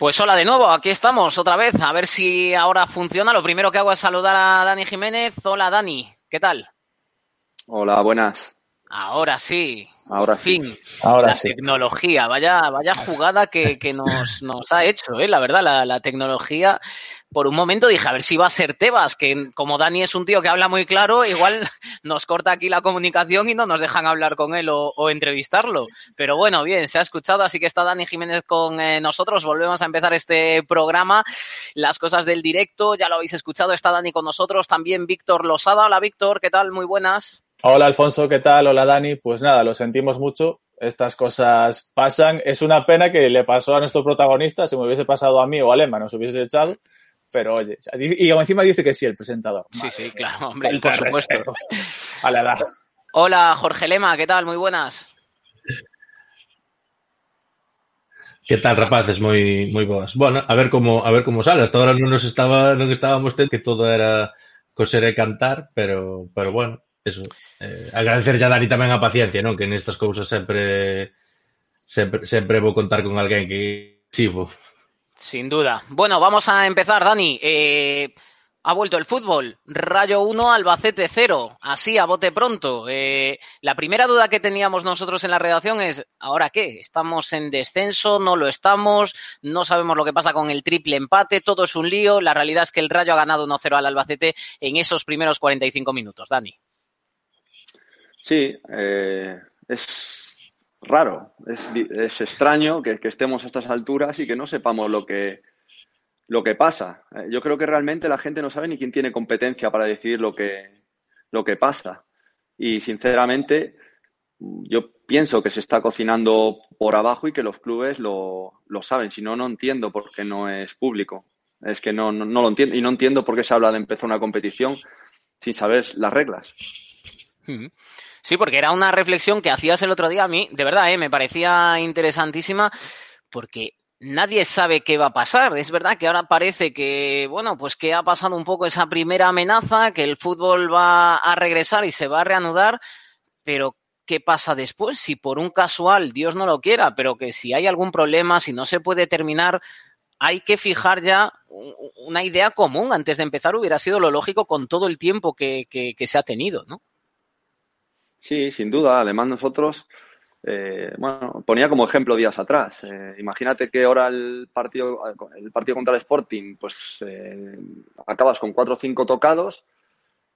Pues hola de nuevo, aquí estamos otra vez, a ver si ahora funciona. Lo primero que hago es saludar a Dani Jiménez. Hola Dani, ¿qué tal? Hola, buenas. Ahora sí. Ahora fin. sí. Ahora la sí. tecnología, vaya, vaya jugada que, que nos, nos ha hecho, ¿eh? la verdad, la, la tecnología. Por un momento dije, a ver si va a ser Tebas, que como Dani es un tío que habla muy claro, igual nos corta aquí la comunicación y no nos dejan hablar con él o, o entrevistarlo. Pero bueno, bien, se ha escuchado, así que está Dani Jiménez con eh, nosotros. Volvemos a empezar este programa. Las cosas del directo, ya lo habéis escuchado, está Dani con nosotros. También Víctor Losada. Hola Víctor, ¿qué tal? Muy buenas. Hola Alfonso, ¿qué tal? Hola Dani. Pues nada, lo sentimos mucho. Estas cosas pasan. Es una pena que le pasó a nuestro protagonista. Si me hubiese pasado a mí o a Lema, nos hubiese echado. Pero oye, y encima dice que sí, el presentador. Sí, Madre sí, claro, hombre, por supuesto. respeto A la edad. Hola Jorge Lema, ¿qué tal? Muy buenas. Que tal, rapaces? Moi moi boas. Bueno, a ver como a ver como sale. Hasta ahora non nos estaba non estábamos que todo era coser e cantar, pero pero bueno, eso. Eh, agradecer a Dani tamén a paciencia, non? Que nestas cousas sempre sempre sempre vou contar con alguén que sigo. Sin duda. Bueno, vamos a empezar, Dani. Eh, ha vuelto el fútbol. Rayo 1, Albacete 0. Así, a bote pronto. Eh, la primera duda que teníamos nosotros en la redacción es, ¿ahora qué? ¿Estamos en descenso? ¿No lo estamos? ¿No sabemos lo que pasa con el triple empate? Todo es un lío. La realidad es que el Rayo ha ganado 1-0 al Albacete en esos primeros 45 minutos. Dani. Sí, eh, es raro, es, es extraño que, estemos a estas alturas y que no sepamos lo que, lo que pasa. Eh, yo creo que realmente la gente no sabe ni quién tiene competencia para decidir lo que, lo que pasa. Y sinceramente, yo pienso que se está cocinando por abajo y que los clubes lo, lo saben. Si no, no entiendo por qué no es público. Es que no, no, no lo entiendo. Y no entiendo por qué se habla de empezar una competición sin saber las reglas. Sí, porque era una reflexión que hacías el otro día a mí, de verdad, ¿eh? me parecía interesantísima, porque nadie sabe qué va a pasar. Es verdad que ahora parece que, bueno, pues que ha pasado un poco esa primera amenaza, que el fútbol va a regresar y se va a reanudar, pero ¿qué pasa después? Si por un casual, Dios no lo quiera, pero que si hay algún problema, si no se puede terminar, hay que fijar ya una idea común antes de empezar, hubiera sido lo lógico con todo el tiempo que se ha tenido, ¿no? Sí, sin duda. Además, nosotros, eh, bueno, ponía como ejemplo días atrás. Eh, imagínate que ahora el partido, el partido contra el Sporting, pues eh, acabas con cuatro o cinco tocados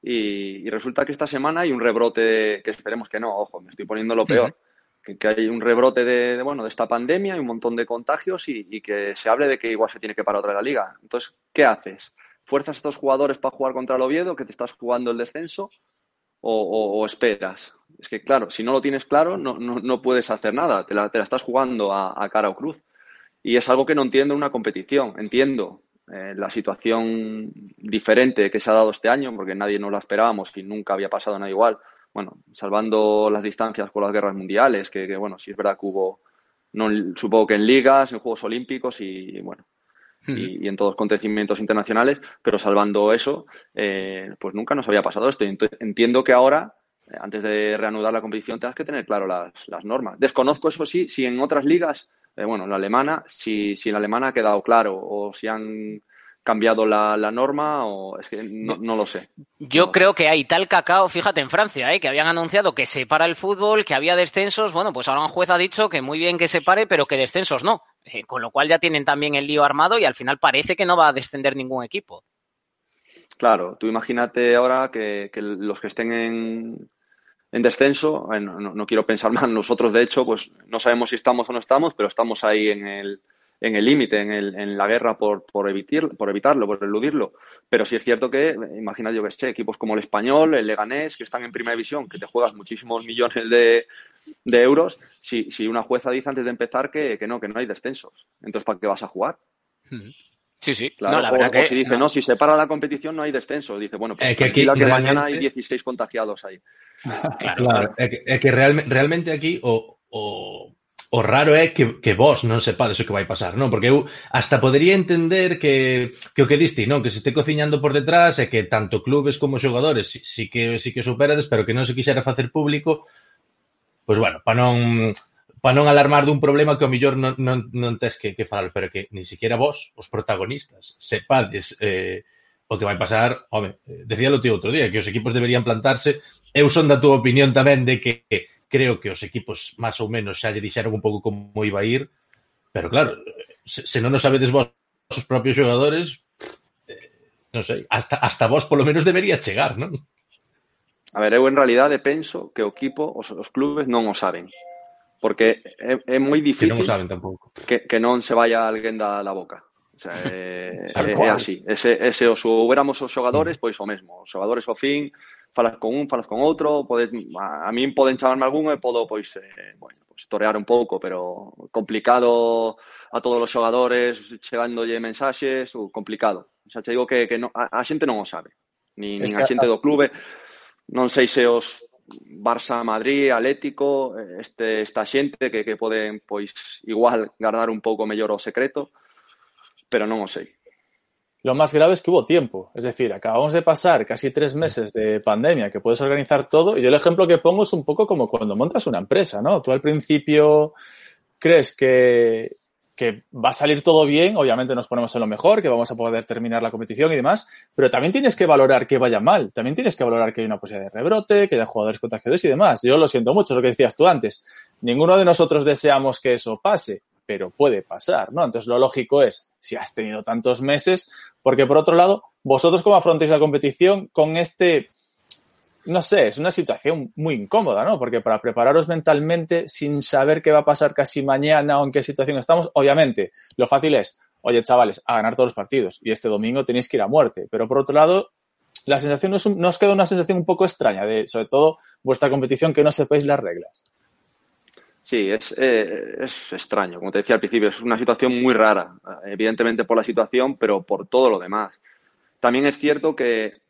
y, y resulta que esta semana hay un rebrote, que esperemos que no, ojo, me estoy poniendo lo peor, que, que hay un rebrote de, de, bueno, de esta pandemia y un montón de contagios y, y que se hable de que igual se tiene que parar otra la liga. Entonces, ¿qué haces? ¿Fuerzas a estos jugadores para jugar contra el Oviedo, que te estás jugando el descenso? O, esperas. Es que, claro, si no lo tienes claro, no, no, no puedes hacer nada. Te la, te la estás jugando a, a, cara o cruz. Y es algo que no entiendo en una competición. Entiendo eh, la situación diferente que se ha dado este año, porque nadie nos la esperábamos y nunca había pasado nada igual. Bueno, salvando las distancias con las guerras mundiales, que, que bueno, sí es verdad que hubo, no, supongo que en ligas, en Juegos Olímpicos y, bueno, y, y, en todos los acontecimientos internacionales, pero salvando eso, eh, pues nunca nos había pasado esto. Entiendo que ahora, eh, antes de reanudar la competición, tengas que tener claro las, las normas. Desconozco eso sí, si en otras ligas, eh, bueno, en la alemana, si, si en la alemana ha quedado claro o si han cambiado la, la, norma o es que no, no lo sé. Yo no creo sé. que hay tal cacao, fíjate en Francia, ¿eh? que habían anunciado que se para el fútbol, que había descensos, bueno, pues ahora un juez ha dicho que muy bien que se pare, pero que descensos no, eh, con lo cual ya tienen también el lío armado y al final parece que no va a descender ningún equipo. Claro, tú imagínate ahora que, los que estén en, en descenso, eh, no, no, quiero pensar mal, nosotros de hecho, pues no sabemos si estamos o no estamos, pero estamos ahí en el en el límite, en, el, en la guerra por, por, evitar, por evitarlo, por eludirlo. Pero sí es cierto que, imagina yo que sé, equipos como el Español, el Leganés, que están en primera división, que te juegas muchísimos millones de, de euros, si, si, una jueza dice antes de empezar que, que, no, que no hay descensos. Entonces, ¿para qué vas a jugar? Sí, sí. Claro, no, la o, verdad o que, si dice, no. no. si se para la competición no hay descenso. Dice, bueno, pues é que, aquí, que realmente... mañana hay 16 contagiados ahí. claro, claro. É que, real, realmente aquí o, o, o raro é que, que vos non sepades o que vai pasar, non? Porque eu hasta podería entender que, que o que diste, non? Que se este cociñando por detrás e que tanto clubes como xogadores si, si que si que superades, pero que non se quixera facer público, pois pues bueno, para non para non alarmar dun problema que ao mellor non, non, non tes que, que falar, pero que ni siquiera vos, os protagonistas, sepades eh, o que vai pasar, home, decíalo ti outro día, que os equipos deberían plantarse, eu son da túa opinión tamén de que creo que os equipos máis ou menos xa lle dixeron un pouco como iba a ir, pero claro, se, se non o sabedes vos os propios xogadores, eh, non sei, hasta, hasta vos polo menos debería chegar, non? A ver, eu en realidade penso que o equipo, os, os clubes non o saben. Porque é, é moi difícil que non o saben tampouco. Que, que non se vaya alguén da, da boca. O sea, é, é, é así. Ese, ese, o soubéramos os xogadores, mm. pois o mesmo. Os xogadores ao fin falas con un, falas con outro, podes, a, a min poden chamarme algún e podo, pois, eh, bueno, pois torear un pouco, pero complicado a todos os xogadores chegándolle mensaxes, ou complicado. Xa te digo que, que non, a, a xente non o sabe, nin, nin a xente do clube, non sei se os Barça, Madrid, Atlético, este, esta xente que, que poden, pois, igual, guardar un pouco mellor o secreto, pero non o sei. Lo más grave es que hubo tiempo. Es decir, acabamos de pasar casi tres meses de pandemia que puedes organizar todo. Y yo el ejemplo que pongo es un poco como cuando montas una empresa, ¿no? Tú al principio crees que, que va a salir todo bien, obviamente nos ponemos en lo mejor, que vamos a poder terminar la competición y demás, pero también tienes que valorar que vaya mal, también tienes que valorar que hay una posibilidad de rebrote, que haya jugadores contagiados y demás. Yo lo siento mucho, es lo que decías tú antes. Ninguno de nosotros deseamos que eso pase, pero puede pasar, ¿no? Entonces lo lógico es, si has tenido tantos meses, porque por otro lado, vosotros cómo afrontáis la competición con este, no sé, es una situación muy incómoda, ¿no? Porque para prepararos mentalmente sin saber qué va a pasar casi mañana o en qué situación estamos, obviamente, lo fácil es, oye chavales, a ganar todos los partidos y este domingo tenéis que ir a muerte, pero por otro lado, la sensación nos, nos queda una sensación un poco extraña de, sobre todo, vuestra competición que no sepáis las reglas. Sí, es, eh, es extraño. Como te decía al principio, es una situación muy rara. Evidentemente por la situación, pero por todo lo demás. También es cierto que,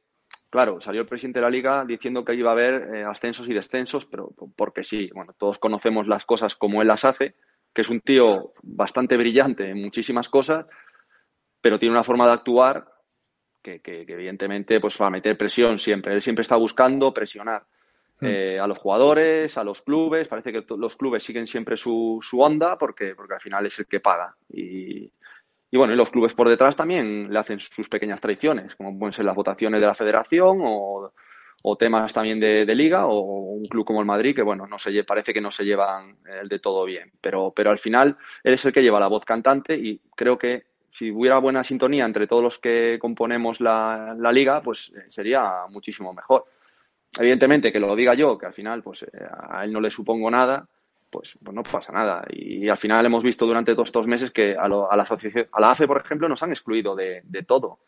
claro, salió el presidente de la liga diciendo que iba a haber eh, ascensos y descensos, pero porque sí. Bueno, todos conocemos las cosas como él las hace, que es un tío bastante brillante en muchísimas cosas, pero tiene una forma de actuar que, que, que evidentemente pues va a meter presión siempre. Él siempre está buscando presionar. Hmm. eh, a los jugadores, a los clubes. Parece que los clubes siguen siempre su, su onda porque, porque al final es el que paga. Y, y, bueno, y los clubes por detrás también le hacen sus pequeñas traiciones, como pueden ser las votaciones de la federación o, temas también de, liga o un club como el Madrid que, bueno, no se, parece que no se llevan el de todo bien. Pero, pero al final él es el que lleva la voz cantante y creo que si hubiera buena sintonía entre todos los que componemos la, la liga, pues eh, sería muchísimo mejor evidentemente que lo diga yo, que al final pues eh, a él no le supongo nada, pues, pues no pasa nada. Y, al final hemos visto durante todos estos meses que a, lo, a, la asociación, a la AFE, por ejemplo, nos han excluido de, de, todo.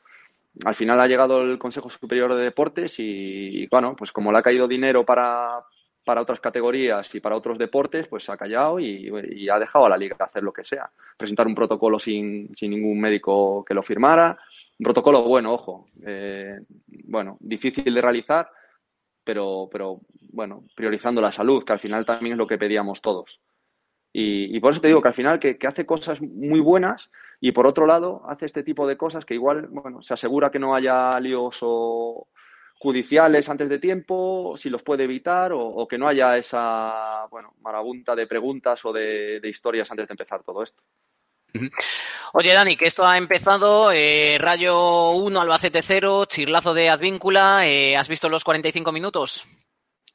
Al final ha llegado el Consejo Superior de Deportes y, bueno, pues como le ha caído dinero para, para otras categorías y para otros deportes, pues ha callado y, y, ha dejado a la liga hacer lo que sea. Presentar un protocolo sin, sin ningún médico que lo firmara. Un protocolo bueno, ojo. Eh, bueno, difícil de realizar, pero, pero bueno, priorizando la salud, que al final también es lo que pedíamos todos. Y, y por eso te digo que al final que, hace cosas muy buenas y por otro lado hace este tipo de cosas que igual, bueno, se asegura que no haya líos o judiciales antes de tiempo, si los puede evitar o, que no haya esa, bueno, marabunta de preguntas o de historias antes de empezar todo esto. Oye, Dani, que esto ha empezado, eh, Rayo 1, Albacete 0, chirlazo de Advíncula, eh, ¿has visto los 45 minutos?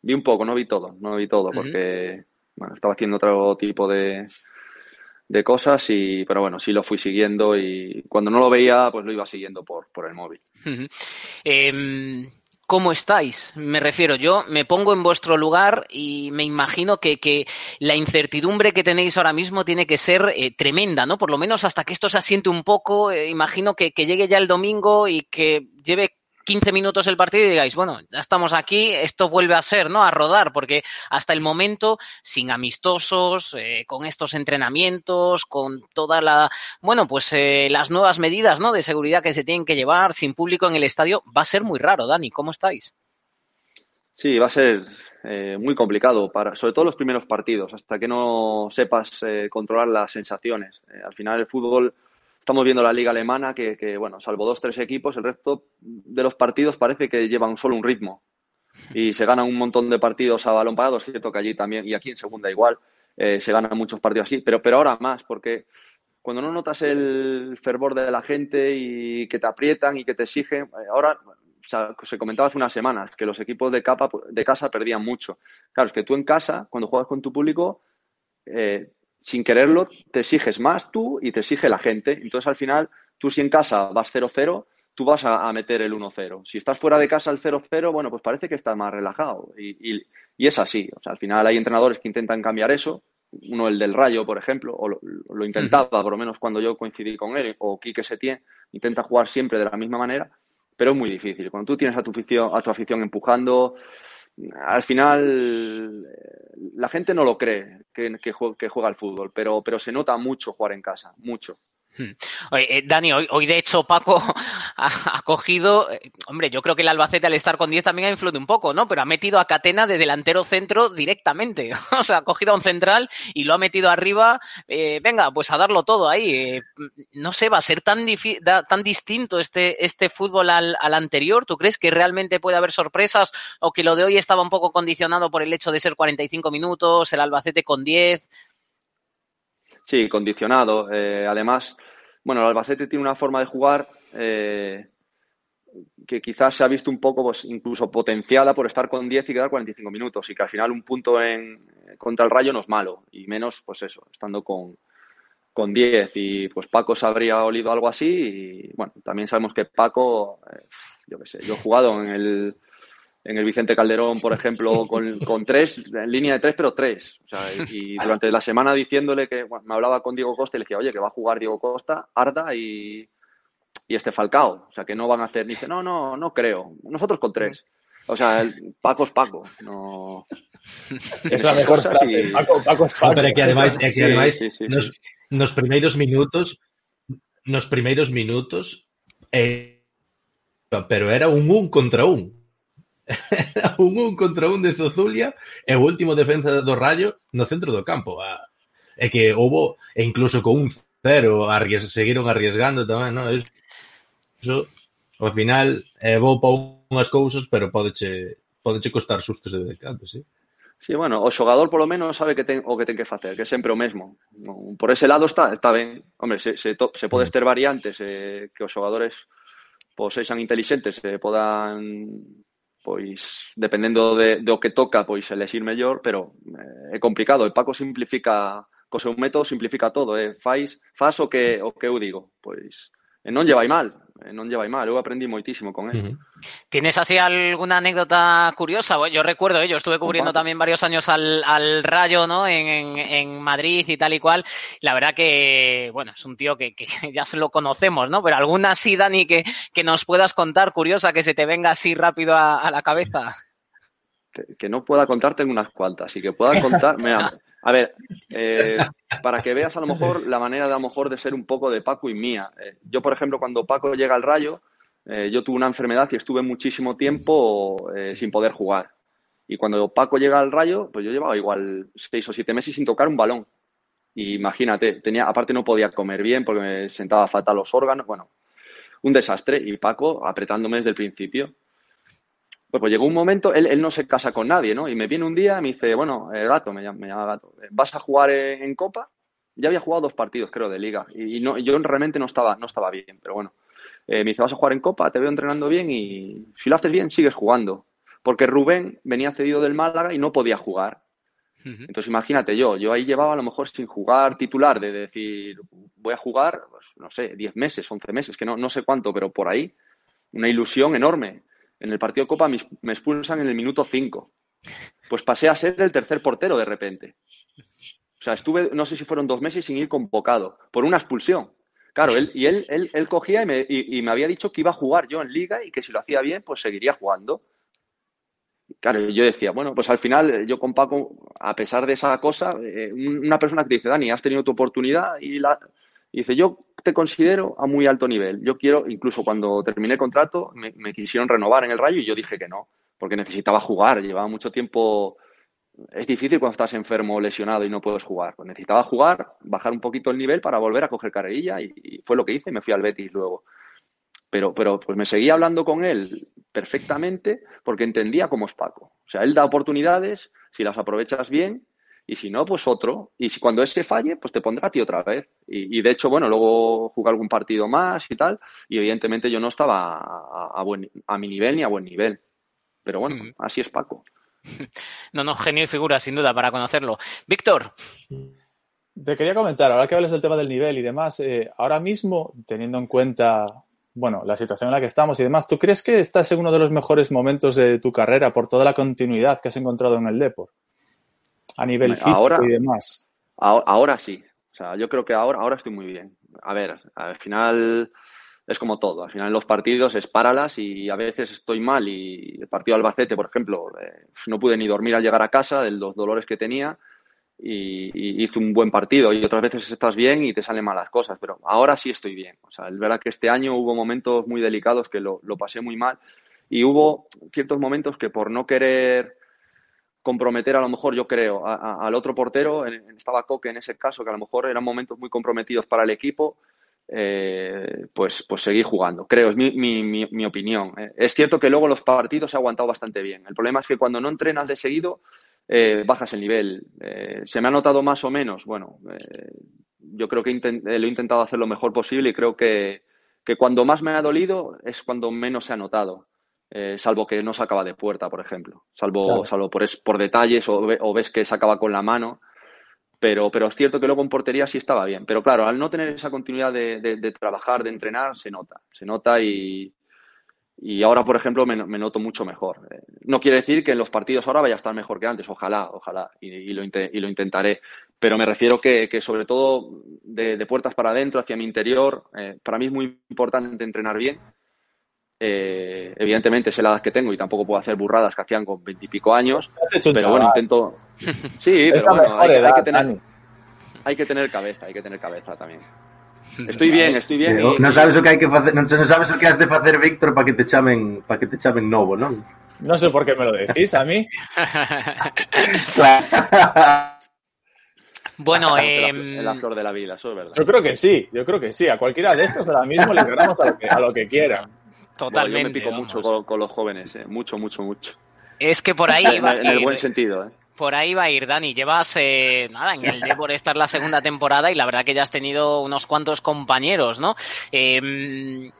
Vi un poco, no vi todo, no vi todo, porque uh -huh. bueno, estaba haciendo otro tipo de, de cosas, y, pero bueno, sí lo fui siguiendo y cuando no lo veía, pues lo iba siguiendo por, por el móvil. Uh -huh. eh, ¿Cómo estáis? Me refiero, yo me pongo en vuestro lugar y me imagino que, que la incertidumbre que tenéis ahora mismo tiene que ser eh, tremenda, ¿no? Por lo menos hasta que esto se asiente un poco, eh, imagino que, que llegue ya el domingo y que lleve 15 minutos el partido y digáis, bueno, ya estamos aquí, esto vuelve a ser, ¿no? A rodar, porque hasta el momento, sin amistosos, eh, con estos entrenamientos, con toda la, bueno, pues eh, las nuevas medidas, ¿no? De seguridad que se tienen que llevar, sin público en el estadio, va a ser muy raro, Dani, ¿cómo estáis? Sí, va a ser eh, muy complicado, para, sobre todo los primeros partidos, hasta que no sepas eh, controlar las sensaciones. Eh, al final el fútbol estamos viendo la liga alemana que, que, bueno, salvo dos, tres equipos, el resto de los partidos parece que llevan solo un ritmo y se ganan un montón de partidos a balón parado, es cierto que allí también y aquí en segunda igual, eh, se ganan muchos partidos así, pero, pero ahora más, porque cuando no notas el fervor de la gente y que te aprietan y que te exigen, eh, ahora o sea, se comentaba hace unas semanas que los equipos de, capa, de casa perdían mucho. Claro, es que tú en casa, cuando juegas con tu público, eh, sin quererlo, te exiges más tú y te exige la gente. Entonces, al final, tú si en casa vas 0-0, tú vas a, meter el 1-0. Si estás fuera de casa el 0-0, bueno, pues parece que estás más relajado. Y, es así. O sea, al final hay entrenadores que intentan cambiar eso. Uno, el del Rayo, por ejemplo, o lo, intentaba, por lo menos cuando yo coincidí con él, o Quique Setién, intenta jugar siempre de la misma manera, pero es muy difícil. Cuando tú tienes a tu afición, a tu afición empujando, al final la gente no lo cree que, que, juega, al fútbol, pero, pero se nota mucho jugar en casa, mucho. Hmm. Eh, Dani, hoy, de hecho Paco ha, cogido, eh, hombre, yo creo que el Albacete al estar con 10 también ha influido un poco, ¿no? Pero ha metido a Catena de delantero centro directamente. o sea, ha cogido a un central y lo ha metido arriba. Eh, venga, pues a darlo todo ahí. no sé, va a ser tan, tan distinto este, este fútbol al, al, anterior. ¿Tú crees que realmente puede haber sorpresas o que lo de hoy estaba un poco condicionado por el hecho de ser 45 minutos, el Albacete con 10? Sí, condicionado. Eh, además, bueno, el Albacete tiene una forma de jugar eh, que quizás se ha visto un poco, pues incluso potenciada por estar con 10 y quedar 45 minutos y que al final un punto en, contra el Rayo no es malo y menos, pues eso, estando con, con 10 y pues Paco se habría olido algo así y bueno, también sabemos que Paco, eh, yo qué sé, yo he jugado en el en el Vicente Calderón, por ejemplo, con, con, tres, en línea de tres, pero tres. O sea, y durante la semana diciéndole que me hablaba con Diego Costa y le decía, oye, que va a jugar Diego Costa, Arda y, y este Falcao. O sea, que no van a hacer. Dice, no, no, no creo. Nosotros con tres. O sea, el Paco es Paco. No. Es la mejor frase. Paco, Paco es Paco. pero aquí además, aquí además sí, sí, nos, nos primeiros minutos, nos primeiros minutos, eh, pero era un un contra un. un un contra un de Zozulia e o último defensa do Rayo no centro do campo. A, é que houbo, e incluso con un cero, arries, seguiron arriesgando tamén, non? Eso, ao final, é bo para unhas cousas, pero podeche, podeche costar sustos de decanto, sí? Sí, bueno, o xogador polo menos sabe que ten o que ten que facer, que é sempre o mesmo. Por ese lado está está ben. Hombre, se, se, to, se podes mm. ter variantes eh, que os xogadores pois, pues, sexan inteligentes, eh, podan pois dependendo de, do que toca, pois elexir mellor, pero eh, é complicado. E Paco simplifica, co seu método simplifica todo, eh? faz, faz o que o que eu digo, pois e non lle vai mal. E non llevai mal, eu aprendí moitísimo con él. Uh -huh. ¿Tienes así alguna anécdota curiosa? Yo recuerdo, ¿eh? yo estuve cubriendo también varios años al, al Rayo, ¿no? En, en, en, Madrid y tal y cual. La verdad que, bueno, es un tío que, que ya se lo conocemos, ¿no? Pero alguna así, Dani, que, que nos puedas contar curiosa, que se te venga así rápido a, a la cabeza. Que, que, no pueda contar tengo unas cuantas y que pueda contar, mira, a ver, eh, para que veas a lo mejor la manera de a lo mejor de ser un poco de Paco y mía. Eh, yo, por ejemplo, cuando Paco llega al Rayo, eh, yo tuve una enfermedad y estuve muchísimo tiempo sin poder jugar. Y cuando Paco llega al Rayo, pues yo llevaba igual seis o siete meses sin tocar un balón. Y imagínate, tenía, aparte no podía comer bien porque me sentaba fatal los órganos, bueno, un desastre. Y Paco apretándome desde el principio. Pues, pues, llegó un momento, él, él, no se casa con nadie, ¿no? Y me viene un día y me dice, bueno, eh, gato, me llama, me llama, gato, eh, ¿vas a jugar en, en, Copa? Ya había jugado dos partidos, creo, de liga. Y, y, no, yo realmente no estaba, no estaba bien, pero bueno. Eh, me dice, vas a jugar en Copa, te veo entrenando bien y si lo haces bien, sigues jugando. Porque Rubén venía cedido del Málaga y no podía jugar. Entonces imagínate yo, yo ahí llevaba a lo mejor sin jugar titular, de decir, voy a jugar, pues, no sé, 10 meses, 11 meses, que no, no sé cuánto, pero por ahí, una ilusión enorme. En el partido de Copa me, expulsan en el minuto 5. Pues pasé a ser el tercer portero de repente. O sea, estuve, no sé si fueron dos meses sin ir convocado, por una expulsión. Claro, él, y él, él, él cogía y me, había dicho que iba a jugar yo en liga y que si lo hacía bien, pues seguiría jugando. Claro, yo decía, bueno, pues al final yo con Paco, a pesar de esa cosa, eh, una persona que dice, Dani, has tenido tu oportunidad y, la, y dice, yo te considero a muy alto nivel. Yo quiero, incluso cuando terminé el contrato, me, quisieron renovar en el Rayo y yo dije que no, porque necesitaba jugar. Llevaba mucho tiempo. Es difícil cuando estás enfermo lesionado y no puedes jugar. Pues necesitaba jugar, bajar un poquito el nivel para volver a coger carrerilla y, y fue lo que hice me fui al Betis luego. Pero, pero pues me seguía hablando con él perfectamente porque entendía cómo es Paco. O sea, él da oportunidades, si las aprovechas bien, y si no, pues otro. Y si cuando ese falle, pues te pondrá a ti otra vez. Y, de hecho, bueno, luego jugué algún partido más y tal, y evidentemente yo no estaba a, buen, a mi nivel ni a buen nivel. Pero bueno, mm. así es Paco. No, no, genio y figura, sin duda, para conocerlo. Víctor. Te quería comentar, ahora que hables del tema del nivel y demás, eh, ahora mismo, teniendo en cuenta bueno, la situación en la que estamos y demás, ¿tú crees que estás en uno de los mejores momentos de tu carrera por toda la continuidad que has encontrado en el Deport? A nivel físico y demás. Ahora, sí. O sea, yo creo que ahora, ahora estoy muy bien. A ver, al final es como todo. Al final en los partidos es páralas y a veces estoy mal y el partido de Albacete, por ejemplo, eh, no pude ni dormir al llegar a casa de los dolores que tenía y, hice un buen partido y otras veces estás bien y te salen malas cosas, pero ahora sí estoy bien. O sea, es verdad que este año hubo momentos muy delicados que lo, pasé muy mal y hubo ciertos momentos que por no querer comprometer a lo mejor, yo creo, al otro portero, estaba Coque en ese caso, que a lo mejor eran momentos muy comprometidos para el equipo, eh, pues, pues seguí jugando. Creo, es mi, mi, mi, opinión. Eh, es cierto que luego los partidos se ha aguantado bastante bien. El problema es que cuando no entrenas de seguido, eh, bajas el nivel. ¿Se me ha notado más o menos? Bueno, yo creo que lo he intentado hacer lo mejor posible y creo que, cuando más me ha dolido es cuando menos se ha notado. Salvo que no se acaba de puerta, por ejemplo. Salvo, salvo por, por detalles o, ves que se acaba con la mano. Pero, pero es cierto que luego en portería sí estaba bien. Pero claro, al no tener esa continuidad de trabajar, de entrenar, se nota. Se nota y, y ahora, por ejemplo, me, noto mucho mejor. Eh, no quiere decir que en los partidos ahora vaya a estar mejor que antes, ojalá, ojalá, y, lo, intentaré. Pero me refiero que, sobre todo de, puertas para adentro, hacia mi interior, eh, para mí es muy importante entrenar bien. Eh, evidentemente sé la edad que tengo y tampoco puedo hacer burradas que hacían con veintipico años. Pero bueno, intento. Sí, pero bueno, hay que tener, hay que tener cabeza, hay que tener cabeza también. Estoy bien, estoy bien. No, no sabes o que hai que non sabes o que has de facer, Víctor, para que te chamen, para que te chamen novo, non? No sé por qué me lo decís a mí. bueno, eh, el azor de la vida, eso es verdad. Yo creo que sí, yo creo que sí. A cualquiera de estos ahora mismo le ganamos a lo que, a lo que quiera. Totalmente. yo me pico mucho con, los jóvenes, eh. mucho, mucho, mucho. Es que por ahí va en, el buen sentido, ¿eh? por ahí va a ir, Dani. Llevas, eh, nada, en el Depor esta es la segunda temporada y la verdad que ya has tenido unos cuantos compañeros, ¿no? Eh,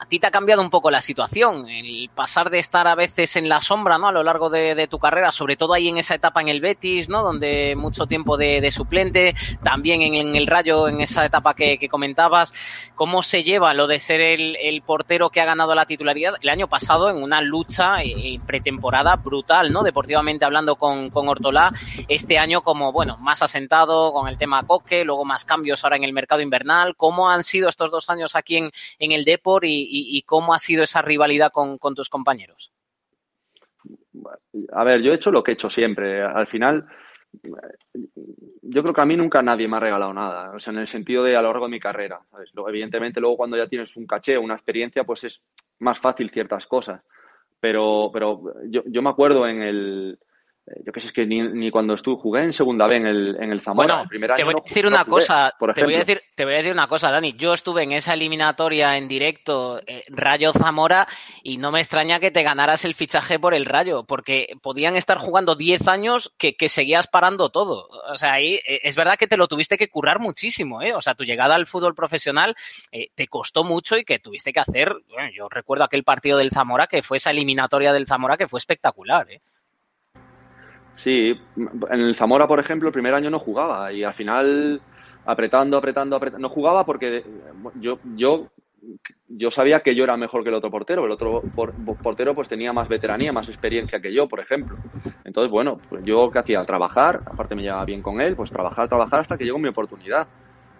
a ti te ha cambiado un poco la situación, el pasar de estar a veces en la sombra, ¿no? A lo largo de, tu carrera, sobre todo ahí en esa etapa en el Betis, ¿no? Donde mucho tiempo de, suplente, también en, el Rayo, en esa etapa que, comentabas. ¿Cómo se lleva lo de ser el, portero que ha ganado la titularidad el año pasado en una lucha eh, pretemporada brutal, ¿no? Deportivamente hablando con, con Ortolá, este año como, bueno, más asentado con el tema Coque, luego más cambios ahora en el mercado invernal. ¿Cómo han sido estos dos años aquí en, el Depor y, y, cómo ha sido esa rivalidad con, tus compañeros. A ver, yo he hecho lo que he hecho siempre. Al final, yo creo que a mí nunca nadie me ha regalado nada, o sea, en el sentido de a lo largo de mi carrera. Evidentemente, luego cuando ya tienes un caché, una experiencia, pues es más fácil ciertas cosas. Pero, pero yo, yo me acuerdo en el, yo qué sé, es que ni, cuando estuve jugué en segunda B en el, en el Zamora. Bueno, te voy a decir una cosa, te voy a decir, te voy a decir una cosa, Dani. Yo estuve en esa eliminatoria en directo eh, Rayo Zamora y no me extraña que te ganaras el fichaje por el Rayo, porque podían estar jugando 10 años que, seguías parando todo. O sea, ahí eh, es verdad que te lo tuviste que currar muchísimo, ¿eh? O sea, tu llegada al fútbol profesional te costó mucho y que tuviste que hacer, bueno, yo recuerdo aquel partido del Zamora que fue esa eliminatoria del Zamora que fue espectacular, ¿eh? Sí, en el Zamora, por ejemplo, el primer año no jugaba y al final apretando, apretando, apretando, no jugaba porque yo, yo, yo sabía que yo era mejor que el otro portero, el otro portero pues tenía más veteranía, más experiencia que yo, por ejemplo. Entonces, bueno, pues yo que hacía trabajar, aparte me llevaba bien con él, pues trabajar, trabajar hasta que llegó mi oportunidad.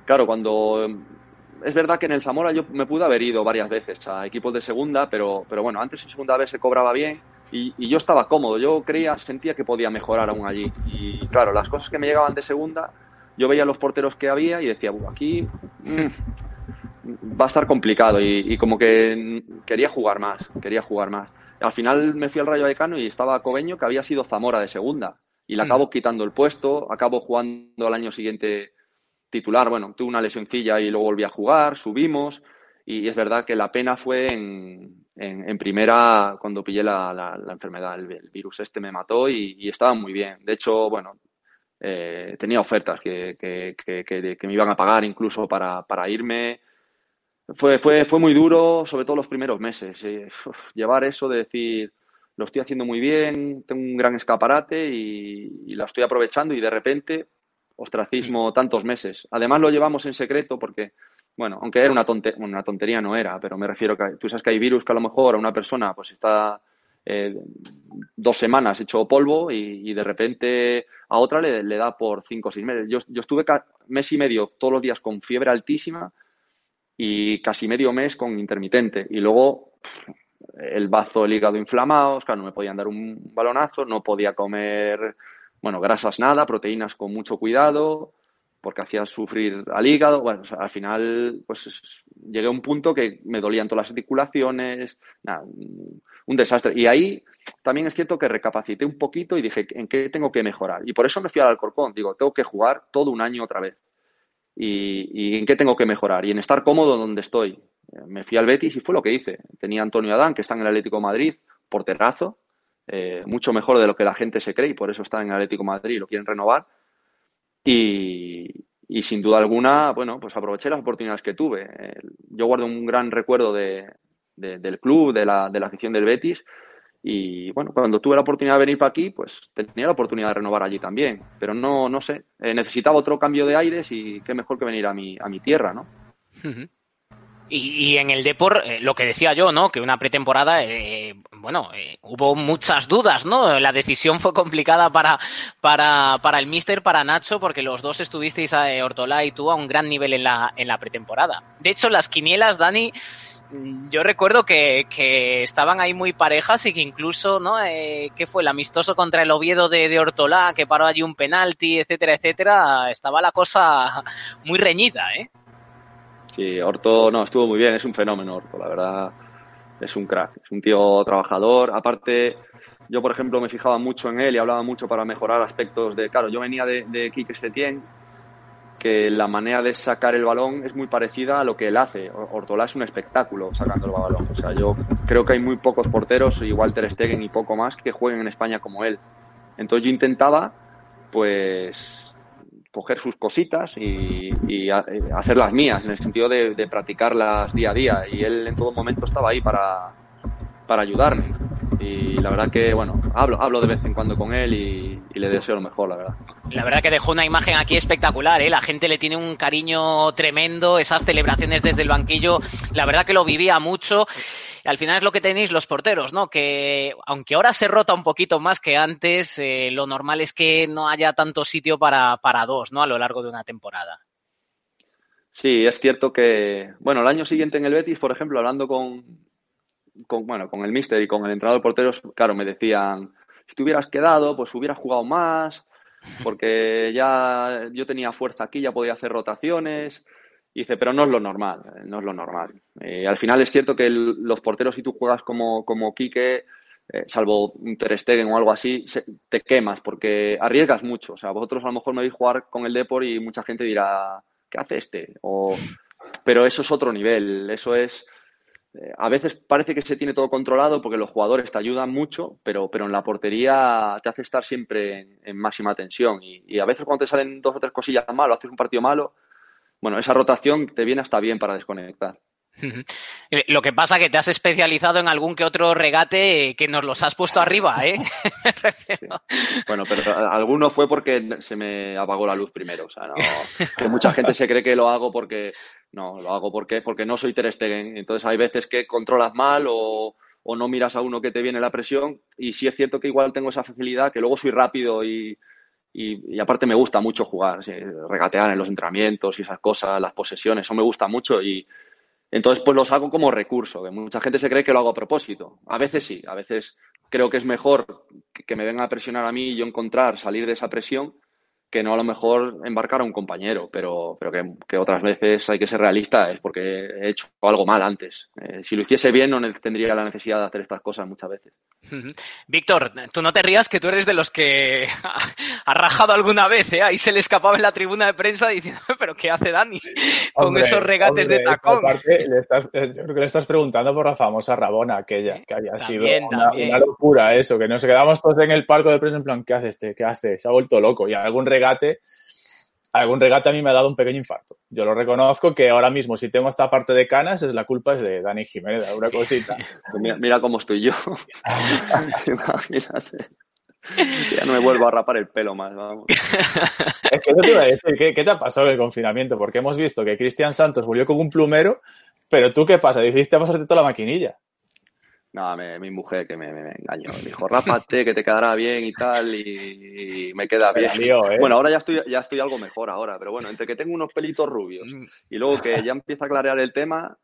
Claro, cuando es verdad que en el Zamora yo me pude haber ido varias veces a equipos de segunda, pero, pero bueno, antes en segunda vez se cobraba bien y, yo estaba cómodo, yo creía, sentía que podía mejorar aún allí. Y claro, las cosas que me llegaban de segunda, yo veía los porteros que había y decía, aquí mm, va a estar complicado. Y, como que quería jugar más, quería jugar más. Al final me fui al Rayo Vallecano y estaba Cobeño, que había sido Zamora de segunda. Y le acabo quitando el puesto, acabo jugando al año siguiente titular. Bueno, tuve una lesioncilla y luego volví a jugar, subimos. Y es verdad que la pena fue en, en, primera cuando pillé la, la, enfermedad. El, virus este me mató y, estaba muy bien. De hecho, bueno, eh, tenía ofertas que, que, que, que, me iban a pagar incluso para, para irme. Fue, fue, fue muy duro, sobre todo los primeros meses. Eh, llevar eso de decir, lo estoy haciendo muy bien, tengo un gran escaparate y, y la estoy aprovechando y de repente, ostracismo tantos meses. Además lo llevamos en secreto porque, bueno, aunque era una, una tontería, no era, pero me refiero que tú sabes que hay virus que a lo mejor a una persona pues está eh, dos semanas hecho polvo y, de repente a otra le, le da por cinco o seis meses. Yo, yo estuve mes y medio todos los días con fiebre altísima y casi medio mes con intermitente. Y luego el bazo, el hígado inflamados, claro, no me podían dar un balonazo, no podía comer, bueno, grasas nada, proteínas con mucho cuidado, porque hacía sufrir al hígado. Bueno, al final, pues llegué a un punto que me dolían todas las articulaciones, nada, un desastre. Y ahí también es cierto que recapacité un poquito y dije, ¿en qué tengo que mejorar? Y por eso me fui al Alcorcón. Digo, tengo que jugar todo un año otra vez. Y, en qué tengo que mejorar. Y en estar cómodo donde estoy. Me fui al Betis y fue lo que hice. Tenía Antonio Adán, que está en el Atlético Madrid, porterazo, eh, mucho mejor de lo que la gente se cree y por eso está en el Atlético Madrid y lo quieren renovar. Y, sin duda alguna, bueno, pues aproveché las oportunidades que tuve. Yo guardo un gran recuerdo de, de, del club, de la, de la afición del Betis. Y bueno, cuando tuve la oportunidad de venir para aquí, pues tenía la oportunidad de renovar allí también. Pero no, no sé, eh, necesitaba otro cambio de aires y qué mejor que venir a mi, a mi tierra, ¿no? Uh. Y, en el Depor, eh, lo que decía yo, ¿no? Que una pretemporada, eh, bueno, eh, hubo muchas dudas, ¿no? La decisión fue complicada para, para, para el Mister, para Nacho, porque los dos estuvisteis, a Ortolá y tú, a un gran nivel en la, en la pretemporada. De hecho, las quinielas, Dani, yo recuerdo que, que, estaban ahí muy parejas y que incluso, ¿no? Eh, ¿Qué fue? El amistoso contra el Oviedo de, de, Ortolá, que paró allí un penalti, etcétera, etcétera. Estaba la cosa muy reñida, ¿eh? Sí, Orto, no, estuvo muy bien, es un fenómeno Orto, la verdad, es un crack, es un tío trabajador. Aparte, yo, por ejemplo, me fijaba mucho en él y hablaba mucho para mejorar aspectos de, claro, yo venía de, de Quique Setién, que la manera de sacar el balón es muy parecida a lo que él hace. Ortolá es un espectáculo sacando el balón. O sea, yo creo que hay muy pocos porteros, igual Ter Stegen y poco más, que jueguen en España como él. Entonces yo intentaba, pues, coger sus cositas y, y hacer las mías, en el sentido de, de, practicarlas día a día. Y él en todo momento estaba ahí para, para ayudarme. Y la verdad que, bueno, hablo, hablo de vez en cuando con él y, y, le deseo lo mejor, la verdad. La verdad que dejó una imagen aquí espectacular, ¿eh? La gente le tiene un cariño tremendo, esas celebraciones desde el banquillo, la verdad que lo vivía mucho. Al final es lo que tenéis los porteros, ¿no? Que aunque ahora se rota un poquito más que antes, eh, lo normal es que no haya tanto sitio para, para dos, ¿no? A lo largo de una temporada. Sí, es cierto que, bueno, el año siguiente en el Betis, por ejemplo, hablando con, con, bueno, con el míster y con el entrenador de porteros, claro, me decían, si te hubieras quedado, pues hubieras jugado más, porque ya yo tenía fuerza aquí, ya podía hacer rotaciones. Y dice, pero no es lo normal, no es lo normal. Eh, al final es cierto que los porteros, si tú juegas como, como Quique, eh, salvo un Ter o algo así, te quemas porque arriesgas mucho. O sea, vosotros a lo mejor me veis jugar con el Depor y mucha gente dirá, ¿qué hace este? O, pero eso es otro nivel, eso es a veces parece que se tiene todo controlado porque los jugadores te ayudan mucho, pero, pero en la portería te hace estar siempre en, en máxima tensión. Y, y, a veces cuando te salen dos o tres cosillas mal o haces un partido malo, bueno, esa rotación te viene hasta bien para desconectar. Lo que pasa que te has especializado en algún que otro regate que nos los has puesto arriba, ¿eh? Sí. Bueno, pero alguno fue porque se me apagó la luz primero. O sea, no, que mucha gente se cree que lo hago porque no, lo hago porque porque no soy Ter Stegen. Entonces hay veces que controlas mal o, o no miras a uno que te viene la presión y sí es cierto que igual tengo esa facilidad, que luego soy rápido y, y, y, aparte me gusta mucho jugar, ¿sí? regatear en los entrenamientos y esas cosas, las posesiones, eso me gusta mucho y, entonces, pues los hago como recurso, mucha gente se cree que lo hago a propósito. A veces sí, a veces creo que es mejor que me vengan a presionar a mí y yo encontrar, salir de esa presión, que no a lo mejor embarcar a un compañero, pero, pero que, que otras veces hay que ser realista, es porque he hecho algo mal antes. Eh, si lo hiciese bien, no tendría la necesidad de hacer estas cosas muchas veces. Víctor, tú no te rías que tú eres de los que ha rajado alguna vez, ¿eh? Ahí se le escapaba en la tribuna de prensa diciendo, pero ¿qué hace Dani con hombre, esos regates hombre, de tacón? Aparte, le estás, yo creo que le estás preguntando por la famosa Rabona aquella, que había también, sido una, una, locura eso, que nos quedamos todos en el palco de prensa en plan, ¿qué hace este? ¿Qué hace? Se ha vuelto loco. Y algún regate regate, algún regate a mí me ha dado un pequeño infarto. Yo lo reconozco que ahora mismo si tengo esta parte de canas es la culpa es de Dani Jiménez, una cosita. Mira, mira cómo estoy yo. Imagínate. Ya no me vuelvo a rapar el pelo más, vamos. Es que no te iba a decir, ¿qué, qué te ha pasado en el confinamiento? Porque hemos visto que Cristian Santos volvió con un plumero, pero tú qué pasa, decidiste pasarte toda la maquinilla. No, me- mi mujer que me, me- me engañó. Me dijo, rápate, que te quedará bien y tal, y, y me queda Me bien. ¿eh? Bueno, ahora ya estoy, ya estoy algo mejor ahora, pero bueno, entre que tengo unos pelitos rubios y luego que ya empieza a clarear el tema,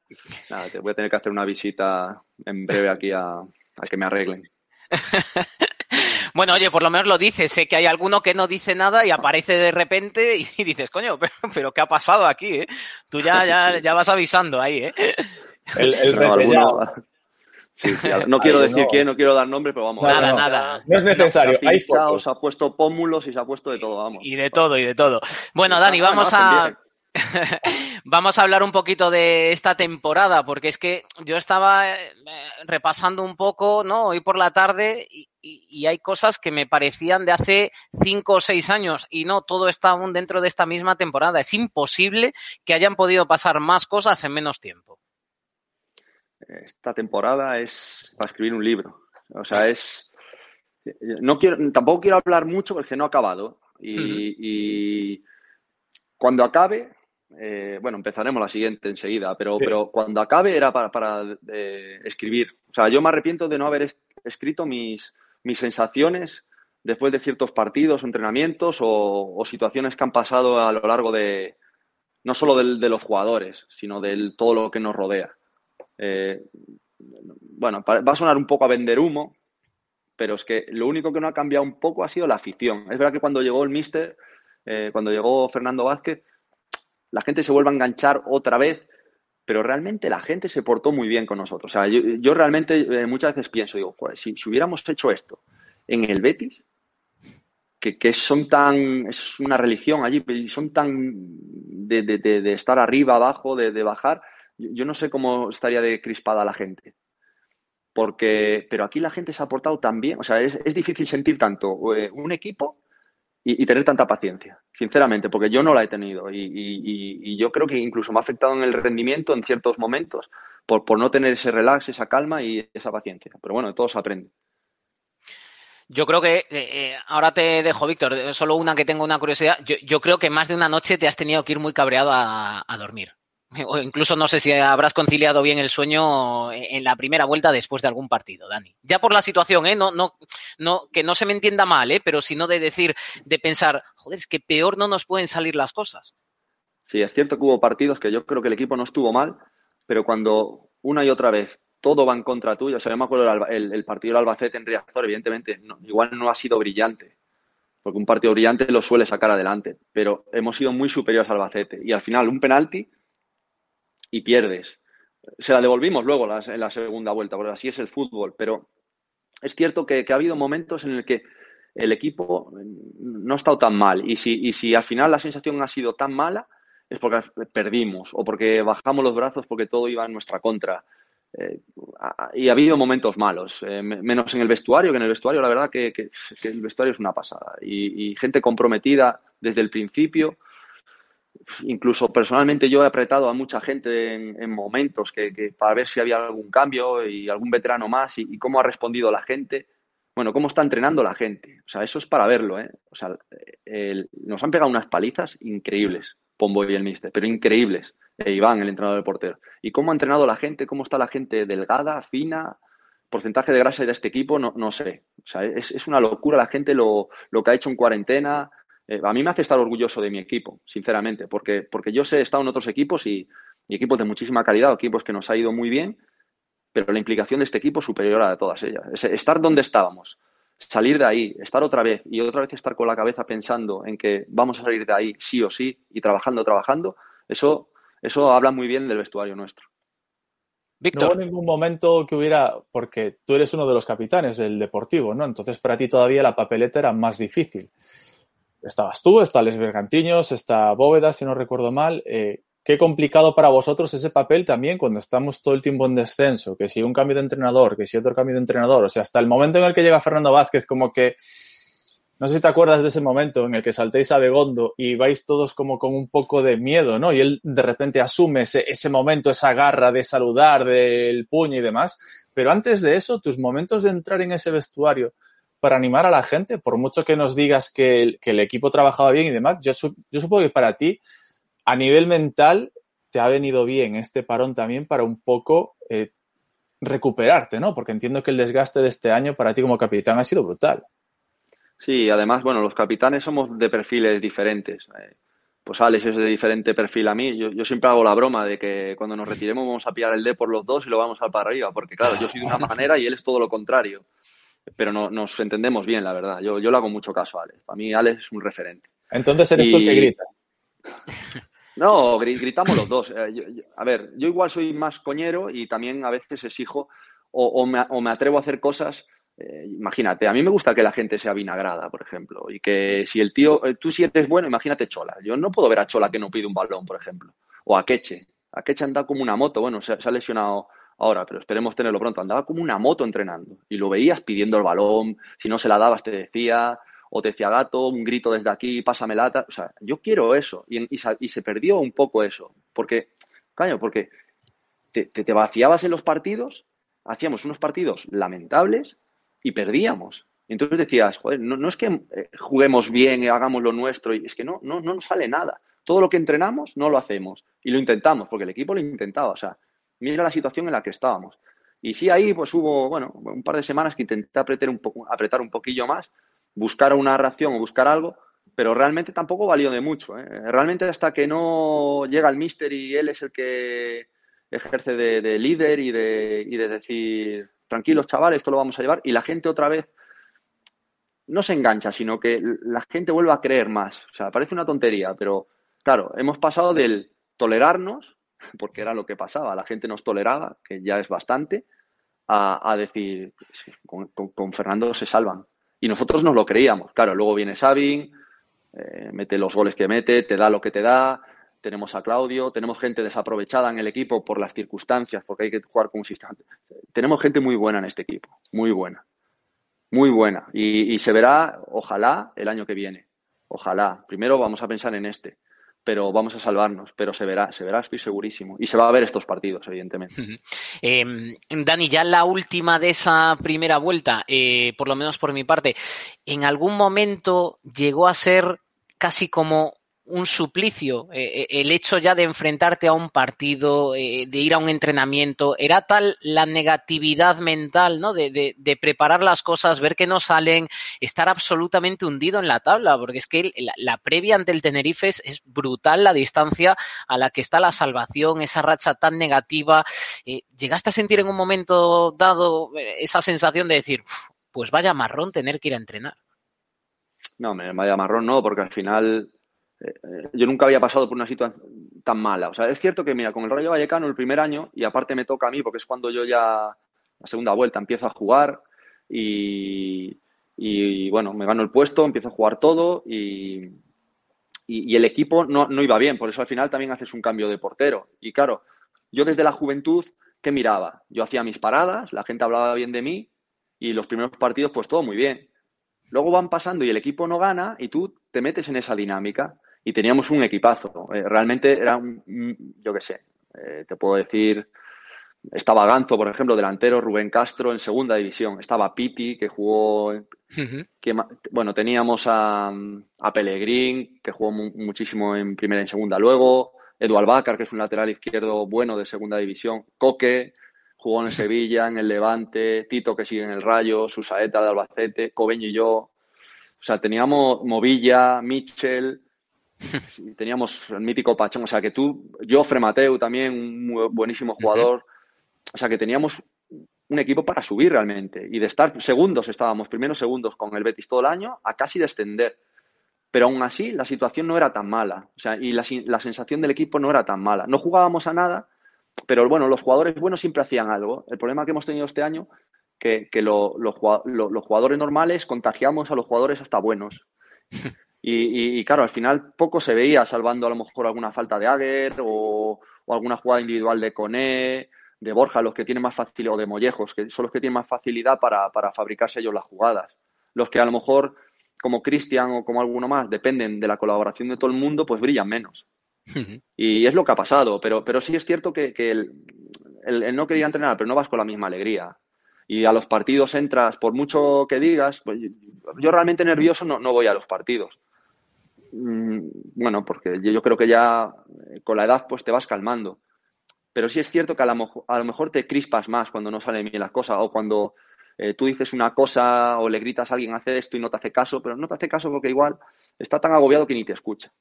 nada, te voy a tener que hacer una visita en breve aquí a, a que me arreglen. Bueno, oye, por lo menos lo dices. Sé que hay alguno que no dice nada y aparece de repente y, dices, coño, pero, pero ¿qué ha pasado aquí? Eh? Tú ya, ya, ya vas avisando ahí, ¿eh? El, el No, Sí, sí, no quiero decir quién, no quiero dar nombre, pero vamos. Nada, no, nada. No es necesario, Se ha hay fotos. se ha puesto pómulos y se ha puesto de todo, vamos. Y de todo, y de todo. Bueno, Dani, vamos a. Vamos a hablar un poquito de esta temporada, porque es que yo estaba eh, repasando un poco, ¿no? Hoy por la tarde y, y- y hay cosas que me parecían de hace cinco o seis años y no, todo está aún dentro de esta misma temporada. Es imposible que hayan podido pasar más cosas en menos tiempo. Esta temporada es para escribir un libro. O sea, es. No quiero, tampoco quiero hablar mucho porque no ha acabado. Y, y cuando acabe, eh, bueno, empezaremos la siguiente enseguida, pero, Sí. pero cuando acabe era para, para, eh, escribir. O sea, yo me arrepiento de no haber es- escrito mis, mis sensaciones después de ciertos partidos, entrenamientos o, o situaciones que han pasado a lo largo de, no solo del- de los jugadores, sino de todo lo que nos rodea. Eh, bueno, va a sonar un poco a vender humo, pero es que lo único que no ha cambiado un poco ha sido la afición. Es verdad que cuando llegó el míster, eh, cuando llegó Fernando Vázquez, la gente se vuelve a enganchar otra vez, pero realmente la gente se portó muy bien con nosotros. O sea, yo, realmente eh, muchas veces pienso, digo, "Joder, si, si hubiéramos hecho esto en el Betis, que, que son tan, es una religión allí, son tan de, de- de- estar arriba, abajo, de bajar, yo, no sé cómo estaría de crispada la gente. Porque, pero aquí la gente se ha portado tan bien, o sea, es, es difícil sentir tanto eh, un equipo y, y tener tanta paciencia, sinceramente, porque yo no la he tenido y, y- yo creo que incluso me ha afectado en el rendimiento en ciertos momentos por, por no tener ese relax, esa calma y esa paciencia. Pero bueno, de todo aprende. Yo creo que, eh, eh, ahora te dejo, Víctor, solo una que tengo una curiosidad. Yo, yo creo que más de una noche te has tenido que ir muy cabreado a, a dormir. O incluso no sé si habrás conciliado bien el sueño en la primera vuelta después de algún partido, Dani. Ya por la situación, ¿eh? No, no, no, que no se me entienda mal, ¿eh? Pero sino de decir, de pensar, joder, es que peor no nos pueden salir las cosas. Sí, es cierto que hubo partidos que yo creo que el equipo no estuvo mal, pero cuando una y otra vez todo va en contra tuya, o sea, yo me acuerdo el, el- el partido del Albacete en Riazor, evidentemente, no- igual no ha sido brillante, porque un partido brillante lo suele sacar adelante, pero hemos sido muy superiores al Albacete y al final un penalti y pierdes. Se la devolvimos luego en la segunda vuelta, porque así es el fútbol, pero es cierto que, ha habido momentos en el que el equipo no ha estado tan mal y si, y si al final la sensación ha sido tan mala, es porque perdimos o porque bajamos los brazos porque todo iba en nuestra contra. Eh, y ha habido momentos malos, eh, me- menos en el vestuario, que en el vestuario la verdad que, el vestuario es una pasada. Y gente comprometida desde el principio. Incluso personalmente yo he apretado a mucha gente en, en momentos que, que para ver si había algún cambio y algún veterano más y, cómo ha respondido la gente. Bueno, cómo está entrenando la gente. O sea, eso es para verlo, ¿eh? O sea, el- nos han pegado unas palizas increíbles, Pombo y el Mister, pero increíbles. Iván, el entrenador del portero. Y cómo ha entrenado la gente, cómo está la gente delgada, fina, porcentaje de grasa de este equipo, no, no sé. O sea, es, es una locura la gente lo, lo que ha hecho en cuarentena. Eh, a mí me hace estar orgulloso de mi equipo, sinceramente, porque, porque yo sé, he estado en otros equipos y, y equipos de muchísima calidad, equipos que nos ha ido muy bien, pero la implicación de este equipo es superior a todas ellas. Es- estar donde estábamos, salir de ahí, estar otra vez y otra vez estar con la cabeza pensando en que vamos a salir de ahí sí o sí y trabajando, trabajando, eso, eso habla muy bien del vestuario nuestro. No hubo ningún momento que hubiera, porque tú eres uno de los capitanes del Deportivo, ¿no? Entonces para ti todavía la papeleta era más difícil. Estabas tú, está Les Bergantiños, está Bóveda, si no recuerdo mal. Eh, qué complicado para vosotros ese papel también cuando estamos todo el tiempo en descenso, que si un cambio de entrenador, que si otro cambio de entrenador, o sea, hasta el momento en el que llega Fernando Vázquez, como que No sé si te acuerdas de ese momento en el que saltéis a Begondo y vais todos como con un poco de miedo, ¿no? Y él de repente asume ese, ese momento, esa garra de saludar, del puño y demás. Pero antes de eso, tus momentos de entrar en ese vestuario para animar a la gente, por mucho que nos digas que el, que el equipo trabajaba bien y demás, yo, yo supongo que para ti, a nivel mental, te ha venido bien este parón también para un poco eh, recuperarte, ¿no? Porque entiendo que el desgaste de este año para ti como capitán ha sido brutal. Sí, además, bueno, los capitanes somos de perfiles diferentes. Eh, pues Alex es de diferente perfil a mí. Yo, yo, siempre hago la broma de que cuando nos retiremos vamos a pillar el D por los dos y lo vamos a para arriba, porque claro, yo soy de una manera y él es todo lo contrario. Pero no, nos entendemos bien, la verdad. Yo, yo le hago mucho caso a Alex. Para mí Alex es un referente. Entonces eres y... tú el que grita. No, gritamos los dos. Eh, yo, yo, a ver, yo igual soy más coñero y también a veces exijo o, o, me, o me atrevo a hacer cosas eh, imagínate, a mí me gusta que la gente sea vinagrada, por ejemplo, y que si el tío, eh, tú si eres bueno, imagínate Chola. Yo no puedo ver a Chola que no pide un balón, por ejemplo, o a Queche. A Queche anda como una moto, bueno, se, se, ha lesionado ahora, pero esperemos tenerlo pronto. Andaba como una moto entrenando y lo veías pidiendo el balón, si no se la dabas te decía, o te decía gato, un grito desde aquí, pásame lata. O sea, yo quiero eso y, y, se perdió un poco eso, porque, caño, porque te, te, vaciabas en los partidos, hacíamos unos partidos lamentables y perdíamos. Entonces decías, joder, no, no es que eh, juguemos bien y hagamos lo nuestro, y es que no, no, no nos sale nada. Todo lo que entrenamos no lo hacemos y lo intentamos, porque el equipo lo intentaba. O sea, mira la situación en la que estábamos. Y sí, ahí pues hubo, bueno, un par de semanas que intenté apretar un, poco, apretar un poquillo más, buscar una reacción o buscar algo, pero realmente tampoco valió de mucho. ¿eh? Realmente hasta que no llega el mister y él es el que ejerce de, de líder y de, y de decir, tranquilos chavales, esto lo vamos a llevar, y la gente otra vez no se engancha, sino que la gente vuelve a creer más. O sea, parece una tontería, pero claro, hemos pasado del tolerarnos, porque era lo que pasaba, la gente nos toleraba, que ya es bastante, a, decir, con, con, Fernando se salvan. Y nosotros nos lo creíamos. Claro, luego viene Sabin, eh, mete los goles que mete, te da lo que te da, tenemos a Claudio, tenemos gente desaprovechada en el equipo por las circunstancias, porque hay que jugar con un sistema. Tenemos gente muy buena en este equipo, muy buena, muy buena. Y, se verá, ojalá, el año que viene. Ojalá. Primero vamos a pensar en este, pero vamos a salvarnos, pero se verá, se verá, estoy segurísimo. Y se va a ver estos partidos, evidentemente. Eh, Dani, ya la última de esa primera vuelta, eh, por lo menos por mi parte, ¿en algún momento llegó a ser casi como un suplicio eh, el hecho ya de enfrentarte a un partido, eh, de ir a un entrenamiento, era tal la negatividad mental, ¿no? De, de, de, preparar las cosas, ver que no salen, estar absolutamente hundido en la tabla, porque es que la, previa ante el Tenerife es, brutal la distancia a la que está la salvación, esa racha tan negativa. Eh, ¿Llegaste a sentir en un momento dado eh, esa sensación de decir, pues vaya marrón tener que ir a entrenar? No, vaya marrón no, porque al final yo nunca había pasado por una situación tan mala. O sea, es cierto que, mira, con el Rayo Vallecano el primer año, y aparte me toca a mí, porque es cuando yo ya, la segunda vuelta, empiezo a jugar y, bueno, me gano el puesto, empiezo a jugar todo y, y, y el equipo no, no, iba bien. Por eso al final también haces un cambio de portero. Y claro, yo desde la juventud, ¿qué miraba? Yo hacía mis paradas, la gente hablaba bien de mí y los primeros partidos, pues todo muy bien. Luego van pasando y el equipo no gana y tú te metes en esa dinámica y teníamos un equipazo. Eh, realmente era un, yo qué sé, eh, te puedo decir, estaba Ganzo, por ejemplo, delantero, Rubén Castro en segunda división, estaba Piti, que jugó, uh -huh. que, bueno, teníamos a, a Pellegrín, que jugó mu muchísimo en primera y en segunda luego, Edu Albacar, que es un lateral izquierdo bueno de segunda división, Coque, jugó en el Sevilla, en el Levante, Tito, que sigue en el Rayo, Susaeta de Albacete, Cobeño y yo. O sea, teníamos Movilla, Mitchell, teníamos el mítico Pachón, o sea que tú, Jofre Mateu también, un muy buenísimo jugador, o sea que teníamos un equipo para subir realmente y de estar segundos estábamos, primeros segundos con el Betis todo el año a casi descender. Pero aún así la situación no era tan mala, o sea, y la, la sensación del equipo no era tan mala. No jugábamos a nada, pero bueno, los jugadores buenos siempre hacían algo. El problema que hemos tenido este año que, que lo, lo, lo, los jugadores normales contagiamos a los jugadores hasta buenos. Y, y, y, claro, al final poco se veía salvando a lo mejor alguna falta de Aguer o, o alguna jugada individual de Coné, de Borja, los que tienen más facilidad, o de Mollejos, que son los que tienen más facilidad para, para fabricarse ellos las jugadas. Los que a lo mejor como Cristian o como alguno más dependen de la colaboración de todo el mundo, pues brillan menos. Y es lo que ha pasado, pero, pero sí es cierto que, el, el, no quería entrenar, pero no vas con la misma alegría. Y a los partidos entras, por mucho que digas, pues yo realmente nervioso no, no voy a los partidos. Mm, bueno, porque yo creo que ya eh, con la edad pues te vas calmando. Pero sí es cierto que a lo, a lo mejor te crispas más cuando no salen bien las cosas o cuando eh, tú dices una cosa o le gritas a alguien hacer esto y no te hace caso, pero no te hace caso porque igual está tan agobiado que ni te escucha.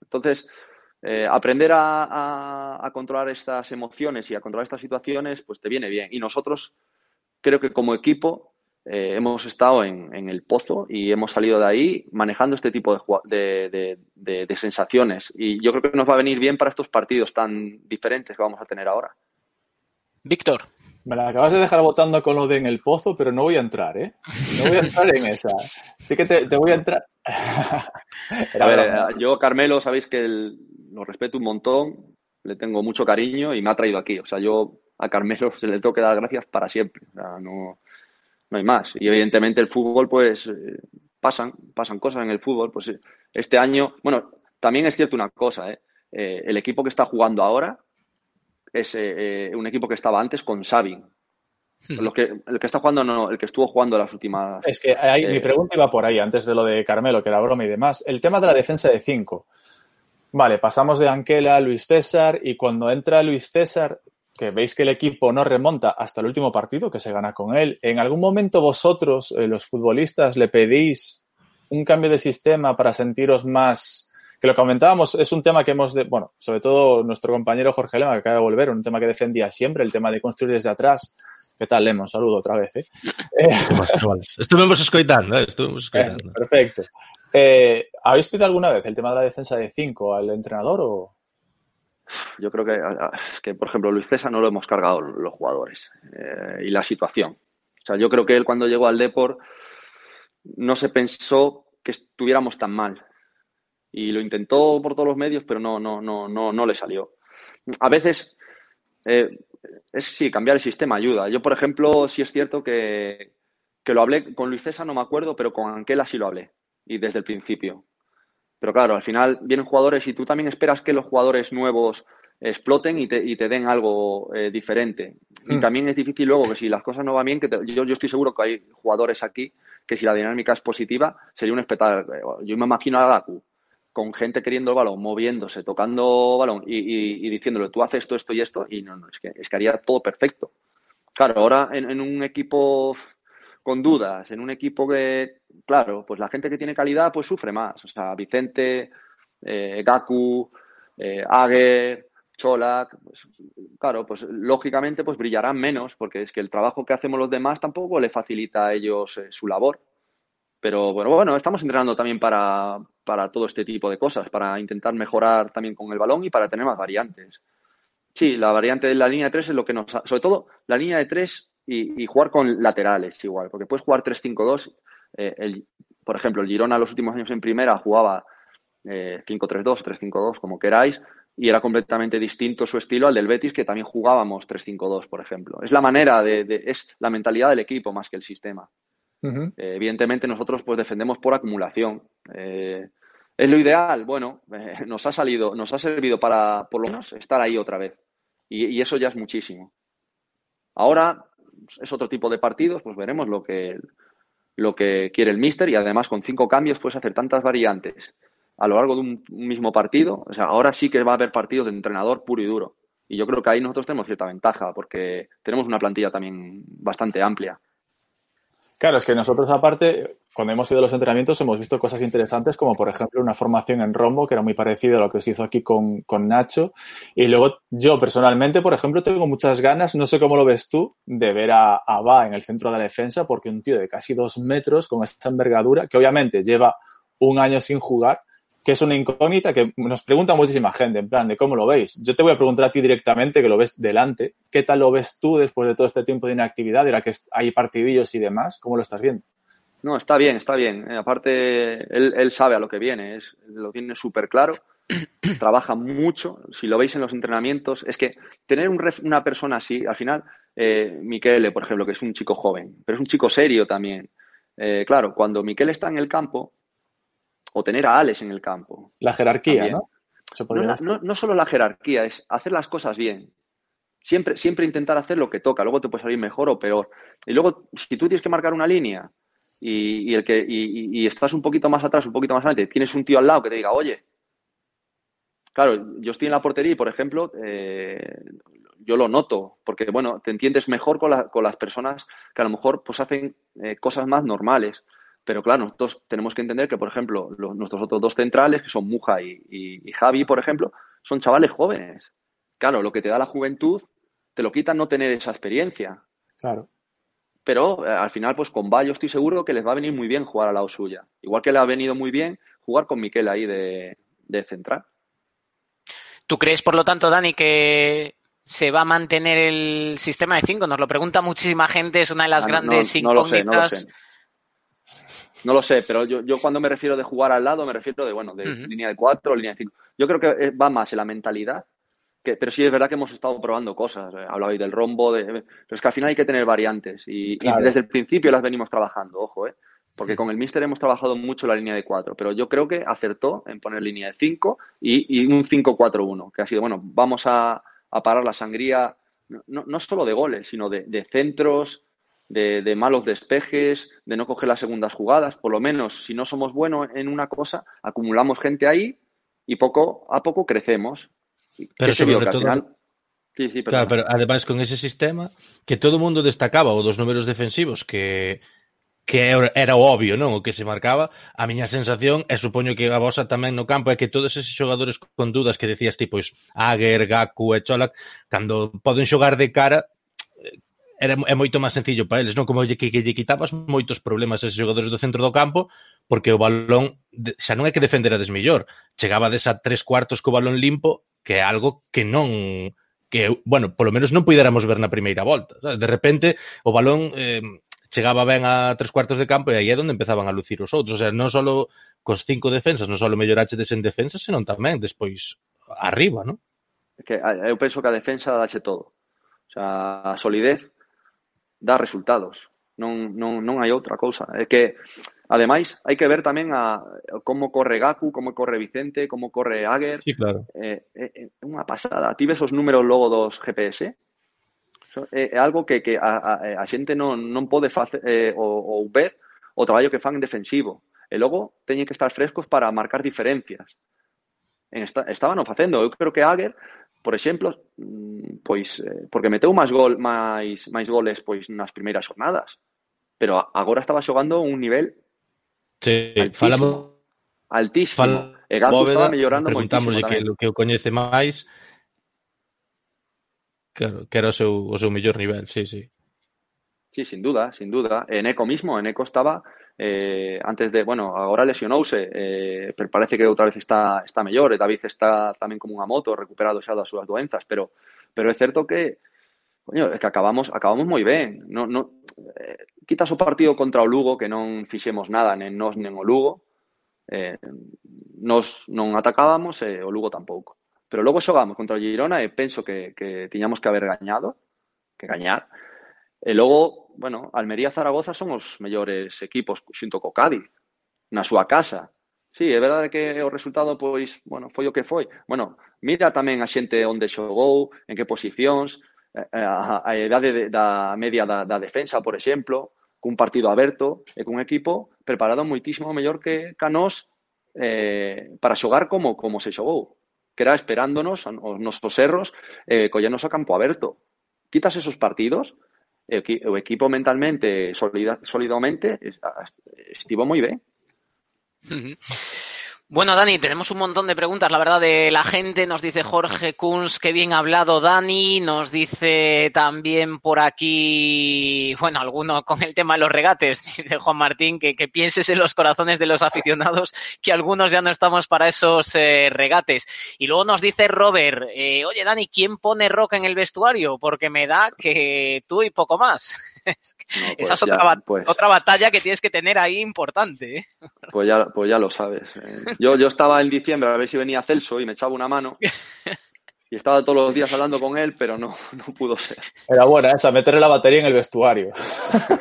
Entonces, eh, aprender a, controlar estas emociones y a controlar estas situaciones, pues te viene bien. Y nosotros, creo que como equipo, eh, hemos estado en, el pozo y hemos salido de ahí manejando este tipo de, de, sensaciones. Y yo creo que nos va a venir bien para estos partidos tan diferentes que vamos a tener ahora. Víctor. Me la acabas de dejar votando con lo de en el pozo, pero no voy a entrar, ¿eh? No voy a entrar en esa. Sí que te, voy a entrar. a ver, eh, yo, Carmelo, sabéis que lo respeto un montón, le tengo mucho cariño y me ha traído aquí. O sea, yo a Carmelo se le tengo que dar gracias para siempre. O sea, no, no hay más. Y evidentemente el fútbol, pues, eh, pasan, pasan cosas en el fútbol. Pues este año, bueno, también es cierto una cosa, ¿eh? el equipo que está jugando ahora es eh, un equipo que estaba antes con Sabin. Hmm. que, el que está jugando, no, el que estuvo jugando las últimas. Es que mi eh, pregunta iba por ahí, antes de lo de Carmelo, que era broma y demás. El tema de la defensa de 5. Vale, pasamos de Anquela a Luis César y cuando entra Luis César, que veis que el equipo no remonta hasta el último partido que se gana con él, ¿en algún momento vosotros, eh, los futbolistas, le pedís un cambio de sistema para sentiros más que lo comentábamos, es un tema que hemos, de, bueno, sobre todo nuestro compañero Jorge Lema, que acaba de volver, un tema que defendía siempre, el tema de construir desde atrás. ¿Qué tal, Lema? Un saludo otra vez. ¿eh? Estuvimos escoitando, ¿eh? Estuvimos escoitando. perfecto. Eh, ¿Habéis pedido alguna vez el tema de la defensa de 5 al entrenador o...? Yo creo que, que, por ejemplo, Luis César no lo hemos cargado los jugadores eh, y la situación. O sea, yo creo que él cuando llegó al Deport no se pensó que estuviéramos tan mal y lo intentó por todos los medios, pero no, no, no, no, no le salió. A veces, eh, es sí, cambiar el sistema ayuda. Yo, por ejemplo, sí es cierto que, que lo hablé con Luis César, no me acuerdo, pero con Anquela sí lo hablé, y desde el principio. Pero claro, al final vienen jugadores y tú también esperas que los jugadores nuevos exploten y te, y te den algo eh, diferente. Y mm. también es difícil luego que si las cosas no van bien, que yo, yo estoy seguro que hay jugadores aquí que si la dinámica es positiva, sería un espectáculo. Yo me imagino a Gaku con gente queriendo el balón, moviéndose, tocando balón y, diciéndole tú haces esto, esto y esto, y no, no, es que, es que haría todo perfecto. Claro, ahora en, un equipo con dudas, en un equipo que, claro, pues la gente que tiene calidad pues sufre más. O sea, Vicente, eh, Gaku, eh, Ager, Cholak, pues, claro, pues lógicamente pues brillarán menos, porque es que el trabajo que hacemos los demás tampoco le facilita a ellos eh, su labor. Pero bueno, bueno, estamos entrenando también para, todo este tipo de cosas, para intentar mejorar también con el balón y para tener más variantes. Sí, la variante de la línea de tres es lo que nos... Sobre todo la línea de tres y, jugar con laterales igual, porque puedes jugar 3-5-2. Eh, por ejemplo, el Girona los últimos años en primera jugaba eh, 5-3-2, 3-5-2, como queráis, y era completamente distinto su estilo al del Betis, que también jugábamos 3-5-2, por ejemplo. Es la manera de, es la mentalidad del equipo más que el sistema. Eh, evidentemente nosotros pues defendemos por acumulación. Eh, ¿Es lo ideal? Bueno, eh, nos ha salido, nos ha servido para por lo menos estar ahí otra vez. Y, eso ya es muchísimo. Ahora es otro tipo de partidos, pues veremos lo que, lo que quiere el míster y además con cinco cambios puedes hacer tantas variantes a lo largo de un, mismo partido. O sea, ahora sí que va a haber partidos de entrenador puro y duro. Y yo creo que ahí nosotros tenemos cierta ventaja porque tenemos una plantilla también bastante amplia. Claro, es que nosotros aparte, cuando hemos ido a los entrenamientos, hemos visto cosas interesantes, como por ejemplo una formación en rombo, que era muy parecido a lo que se hizo aquí con, con Nacho. Y luego yo personalmente, por ejemplo, tengo muchas ganas, no sé cómo lo ves tú, de ver a Abba en el centro de la defensa, porque un tío de casi dos metros, con esa envergadura, que obviamente lleva un año sin jugar, que es una incógnita que nos pregunta muchísima gente, en plan de cómo lo veis. Yo te voy a preguntar a ti directamente, que lo ves delante. ¿Qué tal lo ves tú después de todo este tiempo de inactividad, de la que hay partidillos y demás? ¿Cómo lo estás viendo? No, está bien, está bien. Eh, aparte, él, sabe a lo que viene, es, lo tiene súper claro, trabaja mucho. Si lo veis en los entrenamientos, es que tener una persona así, al final, eh, Miquele, por ejemplo, que es un chico joven, pero es un chico serio también. Eh, claro, cuando Miquel está en el campo, o tener a Alex en el campo. La jerarquía, También. ¿no? Se No, solo la jerarquía, es hacer las cosas bien. Siempre, siempre intentar hacer lo que toca, luego te puede salir mejor o peor. Y luego, si tú tienes que marcar una línea y, y el que, y, y- y estás un poquito más atrás, un poquito más adelante, tienes un tío al lado que te diga, oye, claro, yo estoy en la portería y, por ejemplo, eh, yo lo noto, porque, bueno, te entiendes mejor con, la- con las personas que a lo mejor pues hacen eh, cosas más normales. Pero claro, nosotros tenemos que entender que, por ejemplo, los- nuestros otros dos centrales, que son Muja y, y- y Javi, por ejemplo, son chavales jóvenes. Claro, lo que te da la juventud te lo quita no tener esa experiencia. Claro. Pero eh, al final, pues con Bayo estoy seguro que les va a venir muy bien jugar al lado suya. Igual que le ha venido muy bien jugar con Miquel ahí de, de central. ¿Tú crees, por lo tanto, Dani, que se va a mantener el sistema de 5? Nos lo pregunta muchísima gente, es una de las Ah, no- grandes no, no lo sé, no lo incógnitas. sé. No lo sé, pero yo, yo cuando me refiero de jugar al lado, me refiero de, bueno, de línea de cuatro, línea de cinco. Yo creo que eh, va más en la mentalidad, que, pero sí es verdad que hemos estado probando cosas. eh, Hablabais del rombo, de, pero es que al final hay que tener variantes y, desde el principio las venimos trabajando, ojo, ¿eh? Porque con el Mister hemos trabajado mucho la línea de cuatro, pero yo creo que acertó en poner línea de cinco y, y un 5-4-1, que ha sido, bueno, vamos a, a parar la sangría, no, no- no solo de goles, sino de, de centros, de, de, malos despejes, de no coger las segundas jugadas. Por lo menos, si no somos buenos en una cosa, acumulamos gente ahí y poco a poco crecemos. Pero sobre todo, al final... sí, sí, claro, pero ademais con ese sistema que todo o mundo destacaba o dos números defensivos que que era obvio, non? O que se marcaba, a miña sensación, e supoño que a vosa tamén no campo, é que todos eses xogadores con dudas que decías ti, pois, Ager, Gaku e Cholak, cando poden xogar de cara, era, é moito máis sencillo para eles, non? Como lle, que, que lle quitabas moitos problemas a esos xogadores do centro do campo, porque o balón de, xa non é que defenderades mellor, chegaba desa tres cuartos co balón limpo, que é algo que non que, bueno, polo menos non puidéramos ver na primeira volta. De repente, o balón eh, chegaba ben a tres cuartos de campo e aí é onde empezaban a lucir os outros. O sea, non só cos cinco defensas, non só mellorachedes en defensa, senón tamén despois arriba, non? Que, eu penso que a defensa dache todo. O sea, a solidez dá resultados. Non, non, non hai outra cousa. É que, ademais, hai que ver tamén a, como corre Gaku, como corre Vicente, como corre Ager. Sí, claro. É, é, é unha pasada. Ti ves os números logo dos GPS? É, é algo que, que a, a, a xente non, non pode facer eh, ou, ou ver o traballo que fan en defensivo. E logo teñen que estar frescos para marcar diferencias. En esta, estaban facendo. Eu creo que Ager por exemplo, mm, pois eh, porque meteu máis gol, máis máis goles pois nas primeiras jornadas, pero agora estaba xogando un nivel sí, altísimo, falamos, altísimo. Fal e Gato Bóveda, estaba mellorando moitísimo que, o que o coñece máis Claro, que era o seu, o seu mellor nivel, sí, sí. Sí, sin duda, sin duda. Eneco mismo, Eneco estaba eh, antes de, bueno, agora lesionouse, eh, pero parece que outra vez está está mellor, e eh, David está tamén como unha moto, recuperado xa das súas doenzas, pero pero é certo que coño, é que acabamos acabamos moi ben. No, no, eh, quitas o partido contra o Lugo que non fixemos nada, nen nos nen o Lugo. Eh, nos non atacábamos e eh, o Lugo tampouco. Pero logo xogamos contra o Girona e penso que, que tiñamos que haber gañado, que gañar, Eh, e logo, bueno, Almería e Zaragoza son os mellores equipos xunto co Cádiz, na súa casa. Sí, é verdade que o resultado pois, bueno, foi o que foi. Bueno, mira tamén a xente onde xogou, en que posicións, eh, eh, a, a idade de, da media da, da defensa, por exemplo, cun partido aberto e cun equipo preparado moitísimo mellor que Canós eh, para xogar como como se xogou, que era esperándonos os nosos erros eh, collenos a campo aberto. Quitas esos partidos o equi- o equipo mentalmente, solida, solidamente, es- estivo ben. Ujú. Bueno, Dani, tenemos un montón de preguntas, la verdad, de la gente. Nos dice Jorge Kunz, qué bien hablado, Dani. Nos dice también por aquí, bueno, alguno con el tema de los regates, dice Juan Martín, que, que pienses en los corazones de los aficionados, que algunos ya no estamos para esos eh, regates. Y luego nos dice Robert, eh, oye, Dani, ¿quién pone roca en el vestuario? Porque me da que tú y poco más. Es que No, Esa es pues otra, pues- otra batalla que tienes que tener ahí importante. ¿eh? Pues ya, pues ya lo sabes. eh. Yo, yo estaba en diciembre a ver si venía Celso y me echaba una mano. Y estaba todos los días hablando con él, pero no, no pudo ser. Era buena esa, meterle la batería en el vestuario.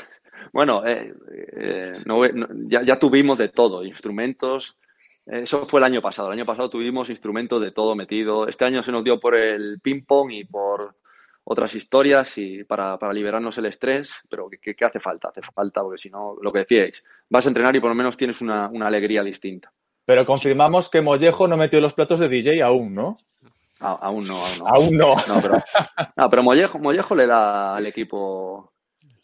Bueno, eh, eh, no- no- ya, ya tuvimos de todo, instrumentos, Eso fue el año pasado. El año pasado tuvimos instrumentos de todo metido. Este año se nos dio por el ping-pong y por otras historias y para, para liberarnos el estrés, pero ¿qué, ¿qué, hace falta? Hace falta, porque si no, lo que decíais, vas a entrenar y por lo menos tienes una, una alegría distinta. Pero confirmamos que Mollejo no metió los platos de DJ aún, ¿no? A, aún no, aún no. Aún no. No, pero, no, pero Mollejo, Mollejo le da al equipo,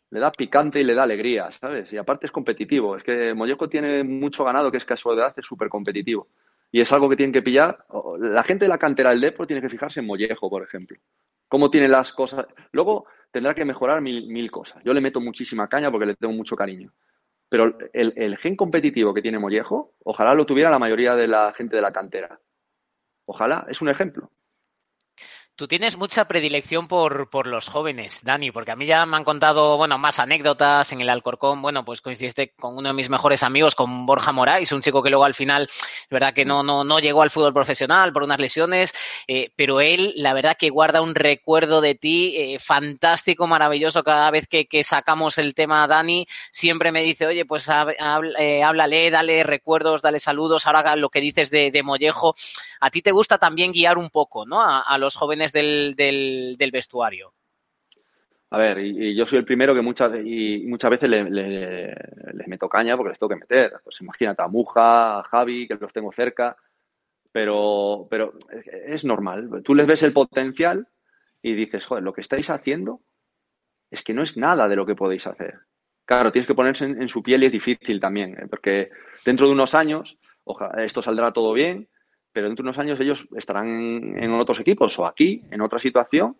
le da picante y le da alegría, ¿sabes? Y aparte es competitivo. Es que Mollejo tiene mucho ganado que es casualidad, es súper competitivo. Y es algo que tienen que pillar. La gente de la cantera del Depor tiene que fijarse en Mollejo, por ejemplo. Cómo tiene las cosas. Luego tendrá que mejorar mil, mil cosas. Yo le meto muchísima caña porque le tengo mucho cariño. Pero el, el, gen competitivo que tiene Mollejo, ojalá lo tuviera la mayoría de la gente de la cantera. Ojalá, es un ejemplo. Tú tienes mucha predilección por, por, los jóvenes, Dani, porque a mí ya me han contado, bueno, más anécdotas en el Alcorcón. Bueno, pues coincidiste con uno de mis mejores amigos, con Borja Moraes, un chico que luego al final, es verdad que no, no, no llegó al fútbol profesional por unas lesiones, eh, pero él, la verdad que guarda un recuerdo de ti eh, fantástico, maravilloso. Cada vez que, sacamos el tema Dani, siempre me dice, oye, pues hab, eh, háblale, dale recuerdos, dale saludos. Ahora lo que dices de, de Mollejo, a ti te gusta también guiar un poco, ¿no? A los jóvenes del, vestuario. A ver, y, yo soy el primero que muchas, y muchas veces les le, le meto caña porque les tengo que meter. Pues imagínate a Muja, a Javi, que los tengo cerca, pero, pero es normal. Tú les ves el potencial y dices, joder, lo que estáis haciendo es que no es nada de lo que podéis hacer. Claro, tienes que ponerse en, en su piel y es difícil también, ¿eh? porque dentro de unos años, ojalá, esto saldrá todo bien, pero dentro de unos años ellos estarán en otros equipos o aquí, en otra situación,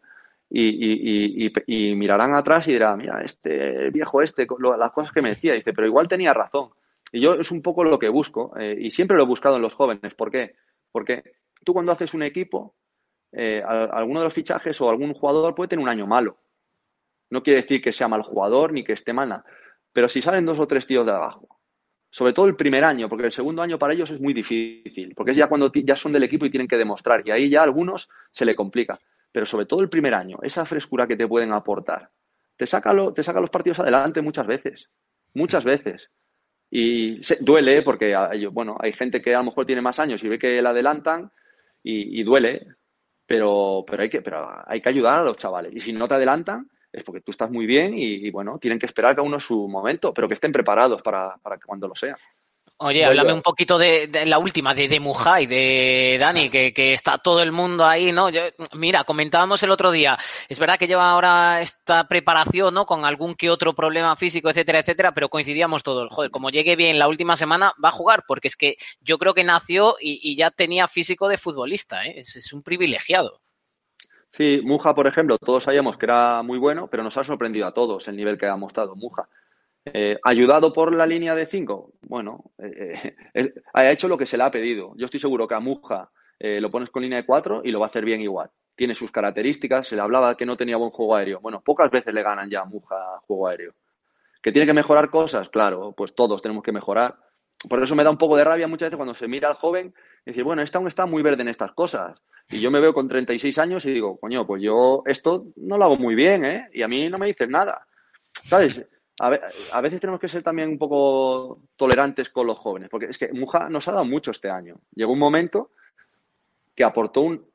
y, mirarán atrás y dirán, mira, este viejo este, lo, las cosas que me decía, dice, pero igual tenía razón. Y yo es un poco lo que busco, eh, y siempre lo he buscado en los jóvenes. ¿Por qué? Porque tú cuando haces un equipo, eh, alguno de los fichajes o algún jugador puede tener un año malo. No quiere decir que sea mal jugador ni que esté mal, pero si salen dos o tres tíos de abajo sobre todo el primer año, porque el segundo año para ellos es muy difícil, porque es ya cuando ya son del equipo y tienen que demostrar, y ahí ya a algunos se le complica. Pero sobre todo el primer año, esa frescura que te pueden aportar, te saca, lo, te saca los partidos adelante muchas veces, muchas veces. Y se, duele porque, bueno, hay gente que a lo mejor tiene más años y ve que la adelantan y, y duele, pero, pero, hay que, pero hay que ayudar a los chavales. Y si no te adelantan, es porque tú estás muy bien y, y, bueno, tienen que esperar cada uno su momento, pero que estén preparados para, para cuando lo sea. Oye, háblame un poquito de, de, la última, de, de Mujay, de Dani, que, que, está todo el mundo ahí, ¿no? Yo, mira, comentábamos el otro día, es verdad que lleva ahora esta preparación, ¿no? Con algún que otro problema físico, etcétera, etcétera, pero coincidíamos todos. Joder, como llegue bien la última semana, va a jugar, porque es que yo creo que nació y, y ya tenía físico de futbolista, ¿eh? Es, es un privilegiado. Sí, Muja, por ejemplo, todos sabíamos que era muy bueno, pero nos ha sorprendido a todos el nivel que ha mostrado Muja. Eh, ¿Ayudado por la línea de 5? Bueno, eh, eh, ha hecho lo que se le ha pedido. Yo estoy seguro que a Muja lo pones con línea de 4 y lo va a hacer bien igual. Tiene sus características, se le hablaba que no tenía buen juego aéreo. Bueno, pocas veces le ganan ya a Muja juego aéreo. ¿Que tiene que mejorar cosas? Claro, pues todos tenemos que mejorar. Por eso me da un poco de rabia muchas veces cuando se mira al joven y dice, bueno, este aún está muy verde en estas cosas. Y yo me veo con 36 años y digo, coño, pues yo esto no lo hago muy bien, ¿eh? Y a mí no me dicen nada. ¿Sabes? A, ve a, veces tenemos que ser también un poco tolerantes con los jóvenes, porque es que Muja nos ha dado mucho este año. Llegó un momento que aportó un,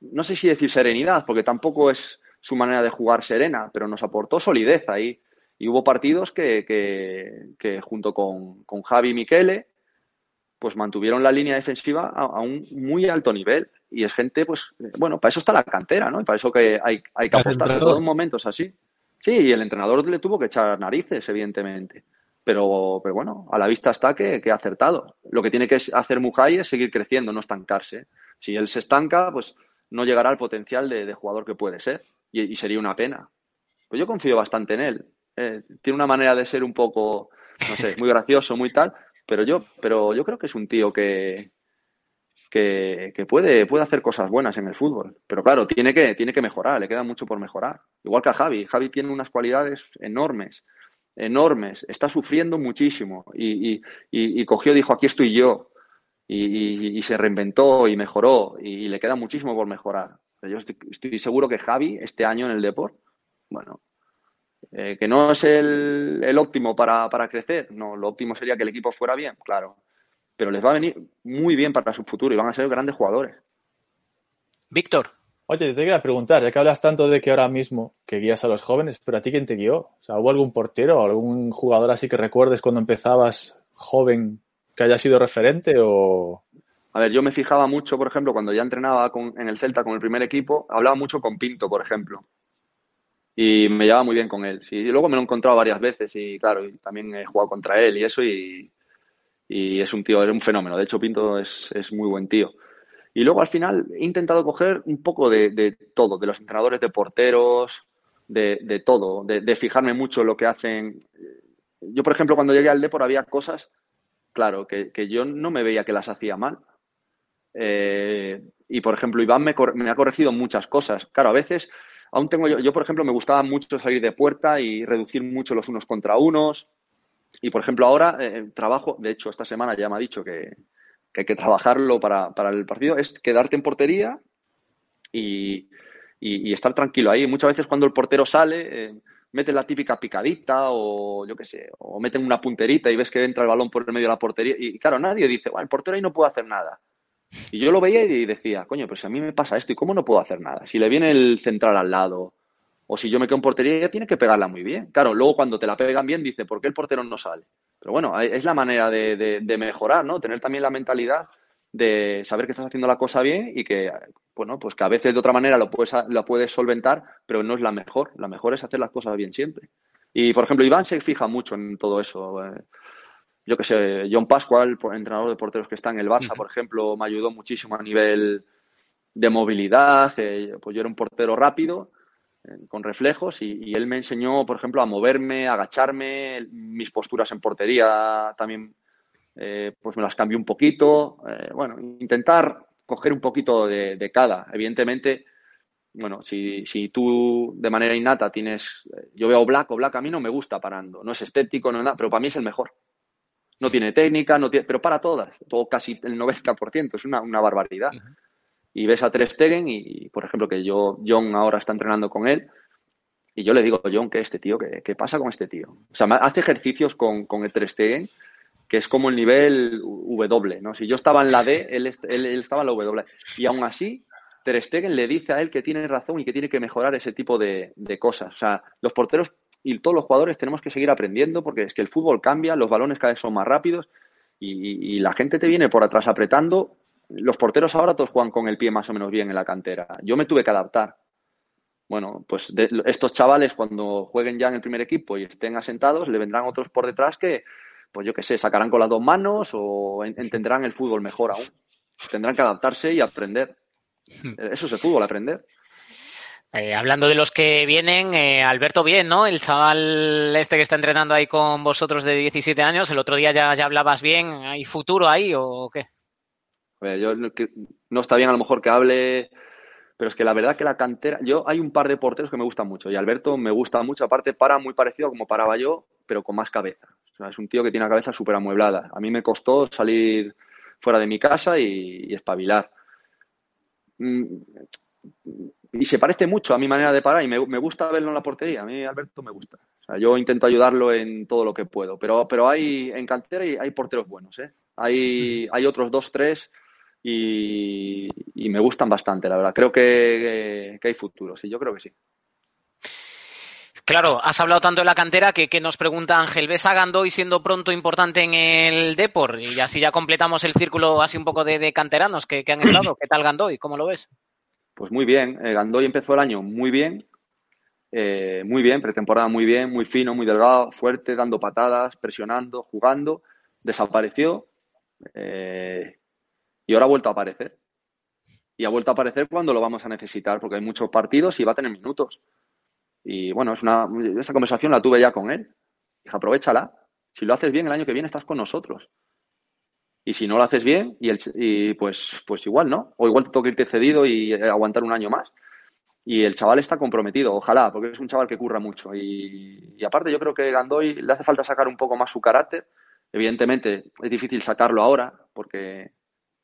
no sé si decir serenidad, porque tampoco es su manera de jugar serena, pero nos aportó solidez ahí. Y hubo partidos que, que, que junto con, con Javi y Miquele, pues mantuvieron la línea defensiva a, a, un muy alto nivel. Y es gente, pues, bueno, para eso está la cantera, ¿no? Y para eso que hay, hay que apostar, sobre todo en momentos así. Sí, y el entrenador le tuvo que echar narices, evidentemente. Pero, pero bueno, a la vista está que, que ha acertado. Lo que tiene que hacer Mujay es seguir creciendo, no estancarse. Si él se estanca, pues no llegará al potencial de, de jugador que puede ser. Y, y, sería una pena. Pues yo confío bastante en él. Eh, tiene una manera de ser un poco, no sé, muy gracioso, muy tal, pero yo, pero yo creo que es un tío que, que, que, puede, puede hacer cosas buenas en el fútbol. Pero claro, tiene que, tiene que mejorar, le queda mucho por mejorar. Igual que a Javi. Javi tiene unas cualidades enormes, enormes. Está sufriendo muchísimo. Y, y, y, y cogió, dijo, aquí estoy yo. Y, se reinventó y mejoró. Y, le queda muchísimo por mejorar. Yo estoy, estoy seguro que Javi, este año en el Deport, bueno, eh, que no es el, el óptimo para, para, crecer. No, lo óptimo sería que el equipo fuera bien, claro pero les va a venir muy bien para su futuro y van a ser grandes jugadores. Víctor. Oye, te quería preguntar, ya que hablas tanto de que ahora mismo que guías a los jóvenes, pero a ti quién te guió? O sea, ¿hubo algún portero o algún jugador así que recuerdes cuando empezabas joven que haya sido referente o...? A ver, yo me fijaba mucho, por ejemplo, cuando ya entrenaba con, en el Celta con el primer equipo, hablaba mucho con Pinto, por ejemplo. Y me llevaba muy bien con él. Sí, y luego me lo he encontrado varias veces y, claro, y también he jugado contra él y eso y, y es un tío, es un fenómeno. De hecho, Pinto es, es muy buen tío. Y luego al final he intentado coger un poco de, de todo, de los entrenadores de porteros, de, de todo, de, de, fijarme mucho en lo que hacen. Yo, por ejemplo, cuando llegué al Depor había cosas, claro, que, que yo no me veía que las hacía mal. Eh, y, por ejemplo, Iván me, me, ha corregido muchas cosas. Claro, a veces aún tengo yo, yo, por ejemplo, me gustaba mucho salir de puerta y reducir mucho los unos contra unos. Y, por ejemplo, ahora eh, trabajo, de hecho, esta semana ya me ha dicho que, que hay que trabajarlo para, para, el partido, es quedarte en portería y, y, estar tranquilo ahí. Muchas veces cuando el portero sale, eh, mete la típica picadita o yo qué sé, o meten una punterita y ves que entra el balón por el medio de la portería. Y claro, nadie dice, bueno, el portero ahí no puede hacer nada. Y yo lo veía y decía, coño, pero si a mí me pasa esto, ¿y cómo no puedo hacer nada? Si le viene el central al lado, o si yo me quedo en portería, ya tiene que pegarla muy bien. Claro, luego cuando te la pegan bien, dice, ¿por qué el portero no sale? Pero bueno, es la manera de, de, de mejorar, ¿no? Tener también la mentalidad de saber que estás haciendo la cosa bien y que, bueno, pues que a veces de otra manera lo puedes, lo puedes solventar, pero no es la mejor. La mejor es hacer las cosas bien siempre. Y, por ejemplo, Iván se fija mucho en todo eso. Yo que sé, John Pascual, entrenador de porteros que está en el Barça, uh -huh. por ejemplo, me ayudó muchísimo a nivel de movilidad. Eh, pues yo era un portero rápido, eh, con reflejos, y, y, él me enseñó, por ejemplo, a moverme, a agacharme, mis posturas en portería también, eh, pues me las cambió un poquito. Eh, bueno, intentar coger un poquito de, de cada. Evidentemente, bueno, si, si, tú de manera innata tienes, yo veo Black o Black a mí no me gusta parando, no es estético, no es nada, pero para mí es el mejor no tiene técnica, no tiene, pero para todas, todo casi el 90%, es una, una barbaridad. Uh -huh. Y ves a Ter Stegen y, por ejemplo, que yo, John ahora está entrenando con él, y yo le digo, John, ¿qué este tío? ¿Qué, qué pasa con este tío? O sea, hace ejercicios con, con el Ter Stegen que es como el nivel W, ¿no? Si yo estaba en la D, él, él, él estaba en la W. Y aún así, Ter Stegen le dice a él que tiene razón y que tiene que mejorar ese tipo de, de cosas. O sea, los porteros y todos los jugadores tenemos que seguir aprendiendo porque es que el fútbol cambia, los balones cada vez son más rápidos y, y, la gente te viene por atrás apretando. Los porteros ahora todos juegan con el pie más o menos bien en la cantera. Yo me tuve que adaptar. Bueno, pues de, estos chavales cuando jueguen ya en el primer equipo y estén asentados, le vendrán otros por detrás que, pues yo qué sé, sacarán con las dos manos o entenderán el fútbol mejor aún. Tendrán que adaptarse y aprender. Hmm. Eso es el fútbol, aprender. Eh, hablando de los que vienen, eh, Alberto Bien, ¿no? El chaval este que está entrenando ahí con vosotros de 17 años, el otro día ya, ya hablabas bien, ¿hay futuro ahí o qué? Yo que, no está bien a lo mejor que hable, pero es que la verdad que la cantera, yo hay un par de porteros que me gustan mucho y Alberto me gusta mucho, aparte para muy parecido como paraba yo, pero con más cabeza. O sea, es un tío que tiene la cabeza súper amueblada. A mí me costó salir fuera de mi casa y, y espabilar. Mm, y se parece mucho a mi manera de parar y me, me, gusta verlo en la portería. A mí Alberto me gusta. O sea, yo intento ayudarlo en todo lo que puedo, pero, pero hay en cantera y hay porteros buenos. ¿eh? Hay, hay otros dos, tres y, y, me gustan bastante, la verdad. Creo que, que, que, hay futuro, sí, yo creo que sí. Claro, has hablado tanto de la cantera que, que nos pregunta Ángel, ¿ves a Gandoy siendo pronto importante en el Depor? Y así ya completamos el círculo así un poco de, de canteranos que, que han estado. ¿Qué tal Gandoy? ¿Cómo lo ves? Pues muy bien. Eh, Gandoy empezó el año muy bien. Eh, muy bien, pretemporada muy bien, muy fino, muy delgado, fuerte, dando patadas, presionando, jugando. Desapareció. Eh, y ahora ha vuelto a aparecer. Y ha vuelto a aparecer cuando lo vamos a necesitar, porque hay muchos partidos y va a tener minutos. Y bueno, es una, esta conversación la tuve ya con él. Dije, aprovechala. Si lo haces bien el año que viene, estás con nosotros. Y si no lo haces bien, y, el, y pues, pues igual, ¿no? O igual te toca irte cedido y aguantar un año más. Y el chaval está comprometido, ojalá, porque es un chaval que curra mucho. Y, y aparte yo creo que Gandoy le hace falta sacar un poco más su carácter. Evidentemente es difícil sacarlo ahora, porque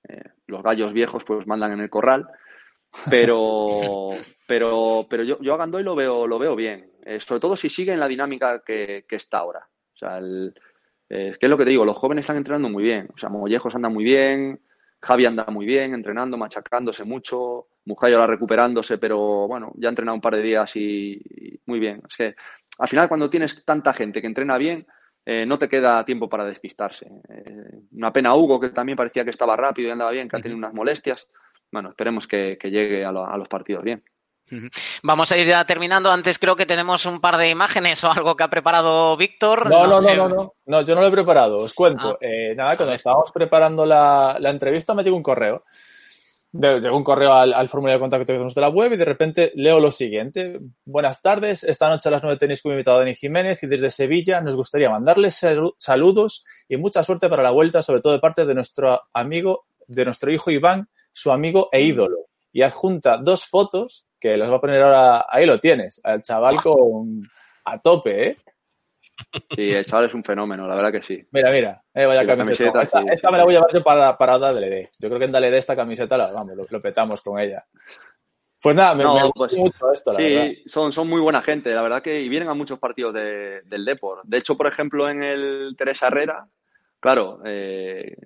eh, los gallos viejos pues mandan en el corral. Pero, pero, pero yo, yo a Gandoy lo veo, lo veo bien. Eh, sobre todo si sigue en la dinámica que, que está ahora. O sea, el, Eh, ¿Qué es lo que te digo? Los jóvenes están entrenando muy bien. O sea, Mollejos anda muy bien, Javi anda muy bien, entrenando, machacándose mucho, Mujayo recuperándose, pero bueno, ya ha entrenado un par de días y, y muy bien. Es que al final cuando tienes tanta gente que entrena bien, eh, no te queda tiempo para despistarse. Eh, una pena Hugo, que también parecía que estaba rápido y andaba bien, que ha tenido unas molestias. Bueno, esperemos que, que llegue a, lo, a, los partidos bien. Vamos a ir ya terminando. Antes creo que tenemos un par de imágenes o algo que ha preparado Víctor. No, no, no, no, no, no. yo no lo he preparado. Os cuento. Ah. Eh, nada, cuando estábamos preparando la, la entrevista me llegó un correo llegó un correo al, al, formulario de contacto que tenemos de la web y de repente leo lo siguiente. Buenas tardes, esta noche a las 9 tenéis como invitado a Dani Jiménez y desde Sevilla nos gustaría mandarles saludos y mucha suerte para la vuelta, sobre todo de parte de nuestro amigo, de nuestro hijo Iván, su amigo e ídolo. Y adjunta dos fotos, que los va a poner ahora, ahí lo tienes, al chaval con a tope, ¿eh? Sí, el chaval es un fenómeno, la verdad que sí. Mira, mira, eh, vaya camiseta. camiseta. Esta, sí, esta sí, me la voy a llevar para, para DLD. Yo creo que en DLD esta camiseta la, vamos, lo, lo petamos con ella. Pues nada, me, no, me pues, mucho esto, la sí, verdad. Son, son muy buena gente, la verdad que y vienen a muchos partidos de, del Deport. De hecho, por ejemplo, en el Teresa Herrera, claro, eh,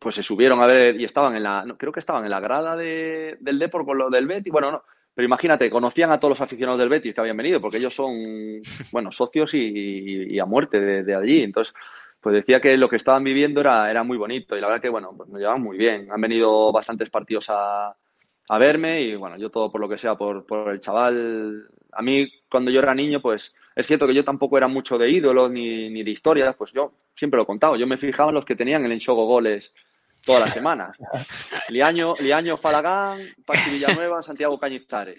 pues se subieron a ver y estaban en la, no, creo que estaban en la grada de, del Deport con lo del Betty, bueno, no, pero imagínate, conocían a todos los aficionados del Betis que habían venido, porque ellos son, bueno, socios y, a muerte de, de, allí. Entonces, pues decía que lo que estaban viviendo era, era muy bonito y la verdad que, bueno, pues nos llevaban muy bien. Han venido bastantes partidos a, a verme y, bueno, yo todo por lo que sea, por, por el chaval. A mí, cuando yo era niño, pues es cierto que yo tampoco era mucho de ídolos ni, ni de historias, pues yo siempre lo he contado. Yo me fijaba en los que tenían el enxogo goles todas las semanas. Liaño, Liaño Falagán, Villanueva, Santiago Cañizares.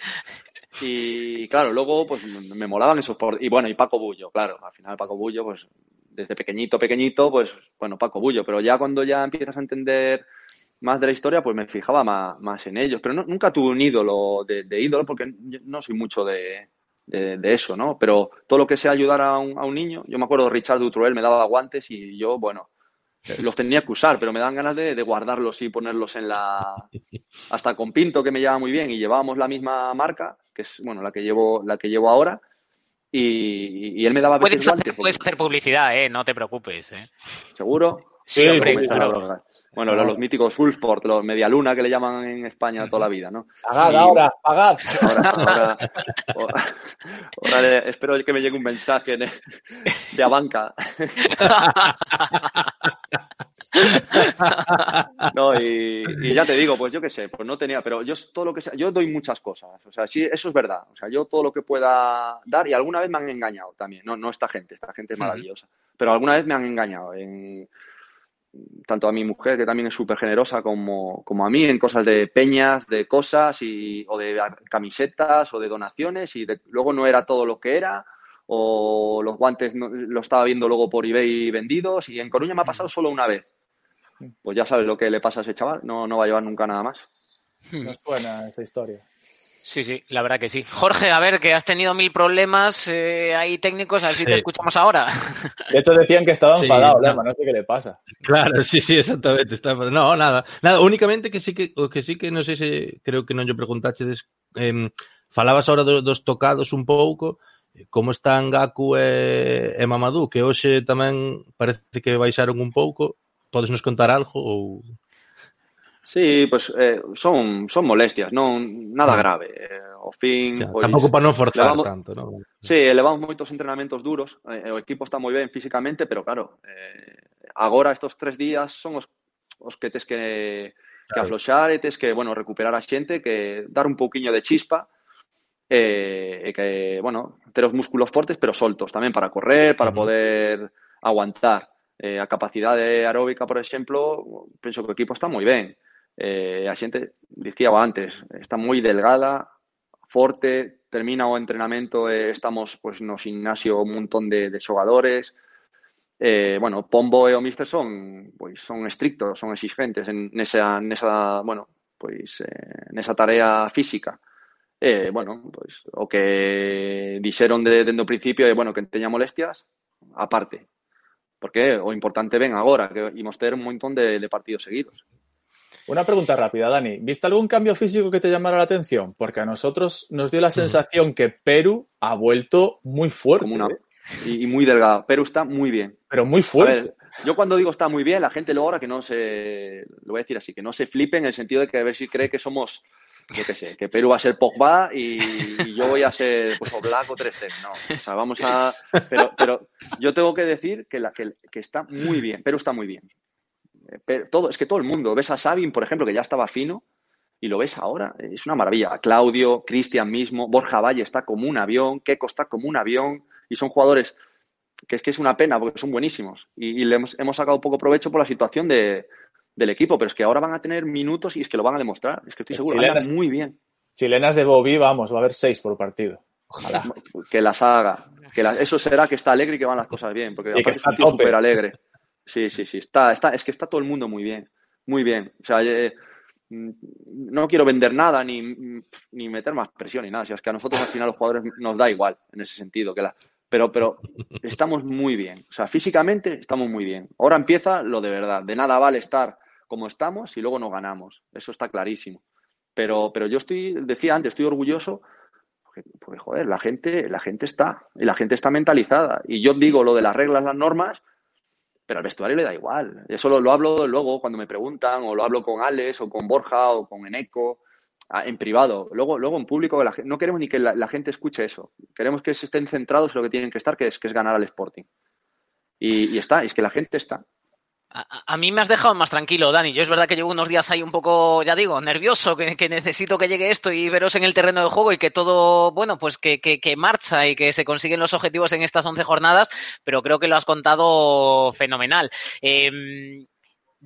Y claro, luego pues me molaban esos por... y bueno, y Paco Bullo, claro, al final Paco Bullo, pues desde pequeñito, pequeñito, pues bueno, Paco Bullo, pero ya cuando ya empiezas a entender más de la historia, pues me fijaba más, más en ellos, pero no, nunca tuve un ídolo de, ídolo porque no soy mucho de, de, de, eso, ¿no? Pero todo lo que sea ayudar a un, a un niño, yo me acuerdo Richard Dutruel me daba guantes y yo, bueno, los tenía que usar, pero me dan ganas de, de, guardarlos y ponerlos en la. Hasta con Pinto, que me lleva muy bien, y llevábamos la misma marca, que es bueno la que llevo, la que llevo ahora. Y, y él me daba puedes hacer, guantes, puedes hacer publicidad, eh, no te preocupes. Eh. ¿Seguro? Sí, sí hombre, Bueno, los, los, míticos Sulsport, los Medialuna que le llaman en España toda la vida, ¿no? Pagad y... ahora, pagad. Ahora, ahora, ahora, ahora, espero que me llegue un mensaje de, de Abanca. no, y, y, ya te digo, pues yo qué sé, pues no tenía, pero yo todo lo que sea, yo doy muchas cosas, o sea, sí, eso es verdad, o sea, yo todo lo que pueda dar, y alguna vez me han engañado también, no, no esta gente, esta gente es maravillosa, pero alguna vez me han engañado en tanto a mi mujer, que también es súper generosa, como, como a mí, en cosas de peñas, de cosas, y, o de camisetas, o de donaciones, y de, luego no era todo lo que era, o los guantes no, lo estaba viendo luego por eBay vendidos, y en Coruña me ha pasado solo una vez. Pues ya sabes lo que le pasa a ese chaval, no, no va a llevar nunca nada más. No es buena esa historia. Sí, sí, la verdad que sí. Jorge, a ver, que has tenido mil problemas eh, ahí técnicos, a ver si sí. te escuchamos ahora. De hecho, decían que estaba enfadado, sí, no. no sé qué le pasa. Claro, sí, sí, exactamente. Está... No, nada, nada, únicamente que sí que, que sí que, non sei se, creo que non yo preguntachedes, eh, falabas ahora dos, dos tocados un pouco, como están Gaku e, e Mamadou, que hoxe tamén parece que baixaron un pouco, podes nos contar algo ou... Sí, pues, eh, son son molestias, non nada grave. Eh, ao fin, ya, pois, tampouco para non forzar levamos, tanto, non? Sí, elevamos moitos entrenamentos duros, eh, o equipo está moi ben físicamente, pero claro, eh, agora estos tres días son os, os que tes que, claro. que afloxar e tes que, bueno, recuperar a xente, que dar un pouquiño de chispa, e eh, que, bueno, ter os músculos fortes pero soltos tamén para correr, para uh -huh. poder aguantar. Eh, a capacidade aeróbica, por exemplo, penso que o equipo está moi ben Eh, a xente, dicía antes, está moi delgada, forte, termina o entrenamento e eh, estamos pois, no gimnasio un montón de, de xogadores. Eh, bueno, Pombo e o Mister son, pois, son estrictos, son exigentes en, nesa, nesa, bueno, pois, eh, nesa tarea física. Eh, bueno, pois, o que dixeron de, dende o principio é, bueno, que teña molestias, aparte. Porque o importante ven agora, que imos ter un montón de, de partidos seguidos. Una pregunta rápida, Dani. ¿Viste algún cambio físico que te llamara la atención? Porque a nosotros nos dio la sensación que Perú ha vuelto muy fuerte. Una, ¿eh? y, muy delgado, pero está muy bien. Pero muy fuerte. ver, yo cuando digo está muy bien, la gente ahora que no se, lo voy a decir así, que no se flipe en el sentido de que a ver si cree que somos, yo qué sé, que Perú va a ser Pogba y, y yo voy a ser pues o Ter Stegen. No, o sea, vamos a, pero, pero yo tengo que decir que, la, que, que está muy bien, Perú está muy bien. Eh, Pero todo, es que todo el mundo, ves a Sabin, por ejemplo, que ya estaba fino, y lo ves ahora, es una maravilla. Claudio, Cristian mismo, Borja Valle está como un avión, Keco está como un avión, y son jugadores que es que es una pena porque son buenísimos. Y, y le hemos, hemos sacado poco provecho por la situación de, del equipo, pero es que ahora van a tener minutos y es que lo van a demostrar. Es que estoy El seguro, es- muy bien. Chilenas de Bobby, vamos, va a haber seis por partido. Ojalá. Que las haga. Que las- eso será que está alegre y que van las cosas bien, porque Y que está súper alegre. Sí, sí, sí. Está, está, es que está todo el mundo muy bien. Muy bien. O sea, eh, no quiero vender nada ni, ni meter más presión ni nada. O sea, es que a nosotros al final los jugadores nos da igual en ese sentido. Que la, pero, pero estamos muy bien. O sea, físicamente estamos muy bien. Ahora empieza lo de verdad. De nada vale estar como estamos y luego no ganamos. Eso está clarísimo. Pero, pero yo estoy, decía antes, estoy orgulloso porque, porque, joder, la gente, la gente está, y la gente está mentalizada. Y yo digo lo de las reglas, las normas, pero al vestuario le da igual. Eso lo, lo hablo luego cuando me preguntan, o lo hablo con Alex, o con Borja, o con Eneco, ah, en privado. Luego, luego en público, no queremos ni que la, gente escuche eso. Queremos que se estén centrados en lo que tienen que estar, que es, que es ganar al Sporting. Y está, y es que la gente está. A, mí me has dejado más tranquilo, Dani. Yo es verdad que llevo unos días ahí un poco, ya digo, nervioso, que, necesito que llegue esto y veros en el terreno de juego y que todo, bueno, pues que, que, que marcha y que se consiguen los objetivos en estas 11 jornadas, pero creo que lo has contado fenomenal. Eh,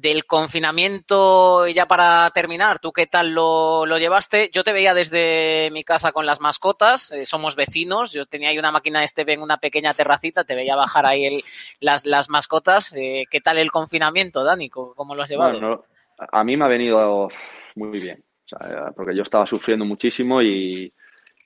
del confinamiento, ya para terminar, ¿tú qué tal lo, lo llevaste? Yo te veía desde mi casa con las mascotas, eh, somos vecinos, yo tenía ahí una máquina de Esteve en una pequeña terracita, te veía bajar ahí el, las, las mascotas. Eh, ¿Qué tal el confinamiento, Dani? ¿Cómo, lo has llevado? Bueno, a mí me ha venido muy bien, o sea, porque yo estaba sufriendo muchísimo y,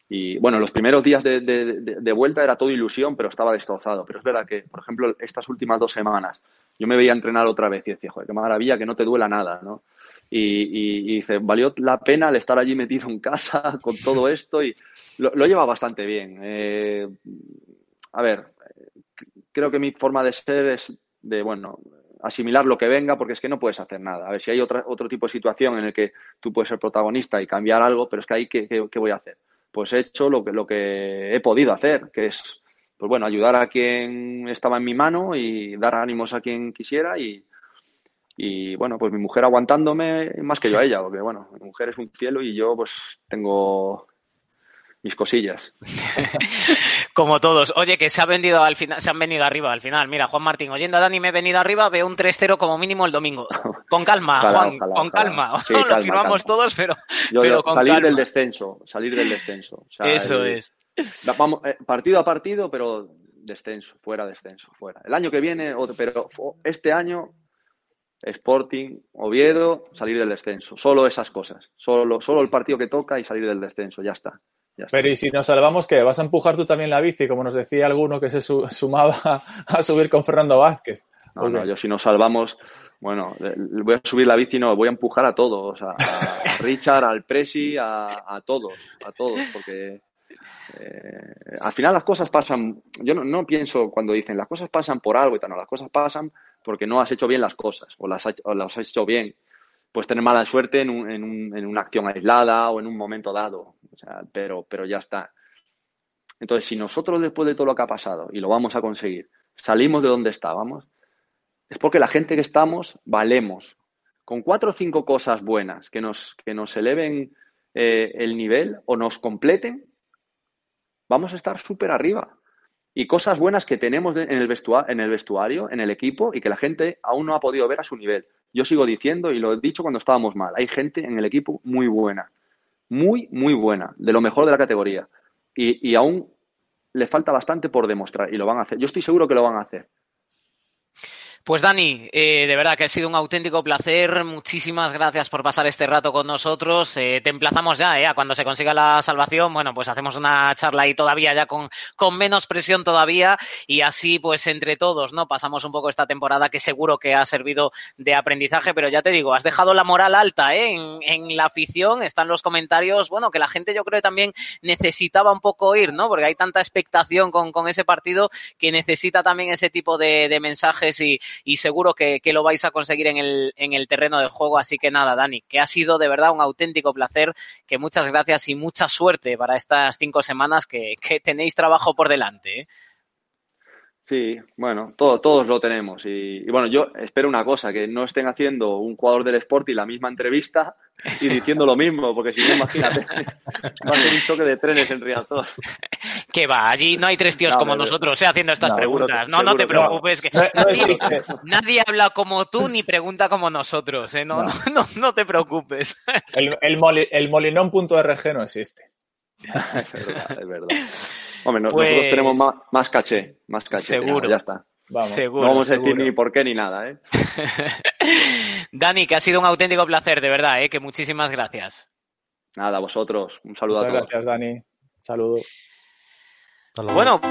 y, bueno, los primeros días de- de- de vuelta era todo ilusión, pero estaba destrozado. Pero es verdad que, por ejemplo, estas últimas dos semanas yo me veía entrenar otra vez y decía, joder, qué maravilla que no te duela nada, ¿no? Y, y- y dice, valió la pena el estar allí metido en casa con todo esto y lo, lo lleva bastante bien. Eh, a ver, creo que mi forma de ser es de, bueno, asimilar lo que venga porque es que no puedes hacer nada. A ver si hay otra, otro tipo de situación en el que tú puedes ser protagonista y cambiar algo, pero es que ahí, ¿qué, qué- qué voy a hacer? Pues he hecho lo que, lo que he podido hacer, que es, pues bueno, ayudar a quien estaba en mi mano y dar ánimos a quien quisiera y, y bueno, pues mi mujer aguantándome más que yo a ella, porque bueno, mi mujer es un cielo y yo pues tengo mis cosillas. Como todos. Oye, que se ha vendido al final, se han venido arriba al final. Mira, Juan Martín, oyendo a Dani me he venido arriba, veo un 3-0 como mínimo el domingo. Con calma, Ojalá, Juan, ojalá, con ojalá. calma. Sí, lo calma, firmamos calma. todos, pero, Yo, pero yo, con salir calma. del descenso, salir del descenso. O sea, Eso el- es. Vamos, eh, partido a partido, pero descenso, fuera descenso, fuera. El año que viene, otro, pero este año, Sporting, Oviedo, salir del descenso. Solo esas cosas. Solo, solo el partido que toca y salir del descenso. Ya está. Ya está. Pero y si nos salvamos, ¿qué? ¿Vas a empujar tú también la bici, como nos decía alguno que se su- sumaba a subir con Fernando Vázquez? No, no, yo si nos salvamos, bueno, voy a subir la bici, no, voy a empujar a todos, a, a- a Richard, al Presi, a, a todos, a todos, porque eh, al final las cosas pasan, yo no, pienso cuando dicen las cosas pasan por algo y tal, no, las cosas pasan porque no has hecho bien las cosas, o las, o las has hecho bien. Puedes tener mala suerte en, un- en, un- en una acción aislada o en un momento dado, pero, pero ya está. Entonces, si nosotros después de todo lo que ha pasado, y lo vamos a conseguir, salimos de donde estábamos, es porque la gente que estamos valemos. Con cuatro o cinco cosas buenas que nos, que nos eleven eh, el nivel o nos completen, vamos a estar súper arriba. Y cosas buenas que tenemos en, el en el vestuario, en el equipo, y que la gente aún no ha podido ver a su nivel. Yo sigo diciendo, y lo he dicho cuando estábamos mal, hay gente en el equipo muy buena, muy, muy buena, de lo mejor de la categoría. Y, y aún le falta bastante por demostrar, y lo van a hacer. Yo estoy seguro que lo van a hacer. Pues Dani, eh, de verdad que ha sido un auténtico placer. Muchísimas gracias por pasar este rato con nosotros. Eh, te emplazamos ya, eh, a cuando se consiga la salvación. Bueno, pues hacemos una charla ahí todavía ya con, con menos presión todavía y así pues entre todos, ¿no? Pasamos un poco esta temporada que seguro que ha servido de aprendizaje, pero ya te digo, has dejado la moral alta, ¿eh? En, en la afición, están los comentarios, bueno, que la gente yo creo que también necesitaba un poco oír, ¿no? Porque hay tanta expectación con, con ese partido que necesita también ese tipo de, de mensajes y, y seguro que, que, lo vais a conseguir en el, en el terreno de juego. Así que nada, Dani, que ha sido de verdad un auténtico placer, que muchas gracias y mucha suerte para estas cinco semanas que, que tenéis trabajo por delante. ¿eh? Sí, bueno, todo, todos lo tenemos. Y, y, bueno, yo espero una cosa, que no estén haciendo un jugador del Sporting la misma entrevista y diciendo lo mismo, porque si no, imagínate, va a ser un choque de trenes en Riazor. Que va, allí no hay tres tíos no, como nosotros ¿eh? haciendo estas no, preguntas. No, no te preocupes, que nadie, nadie, habla como tú ni pregunta como nosotros. ¿eh? No, no. no, te preocupes. El, el, moli, el molinón.rg no existe. es verdad, es verdad. Hombre, pues... nosotros tenemos más, más, caché, más caché. Seguro. Ya, ya está. Vamos. Seguro, no vamos a decir seguro. ni por qué ni nada, ¿eh? Dani, que ha sido un auténtico placer, de verdad, ¿eh? Que muchísimas gracias. Nada, a vosotros. Un saludo Muchas a todos. Gracias, Dani. Saludo. Bueno.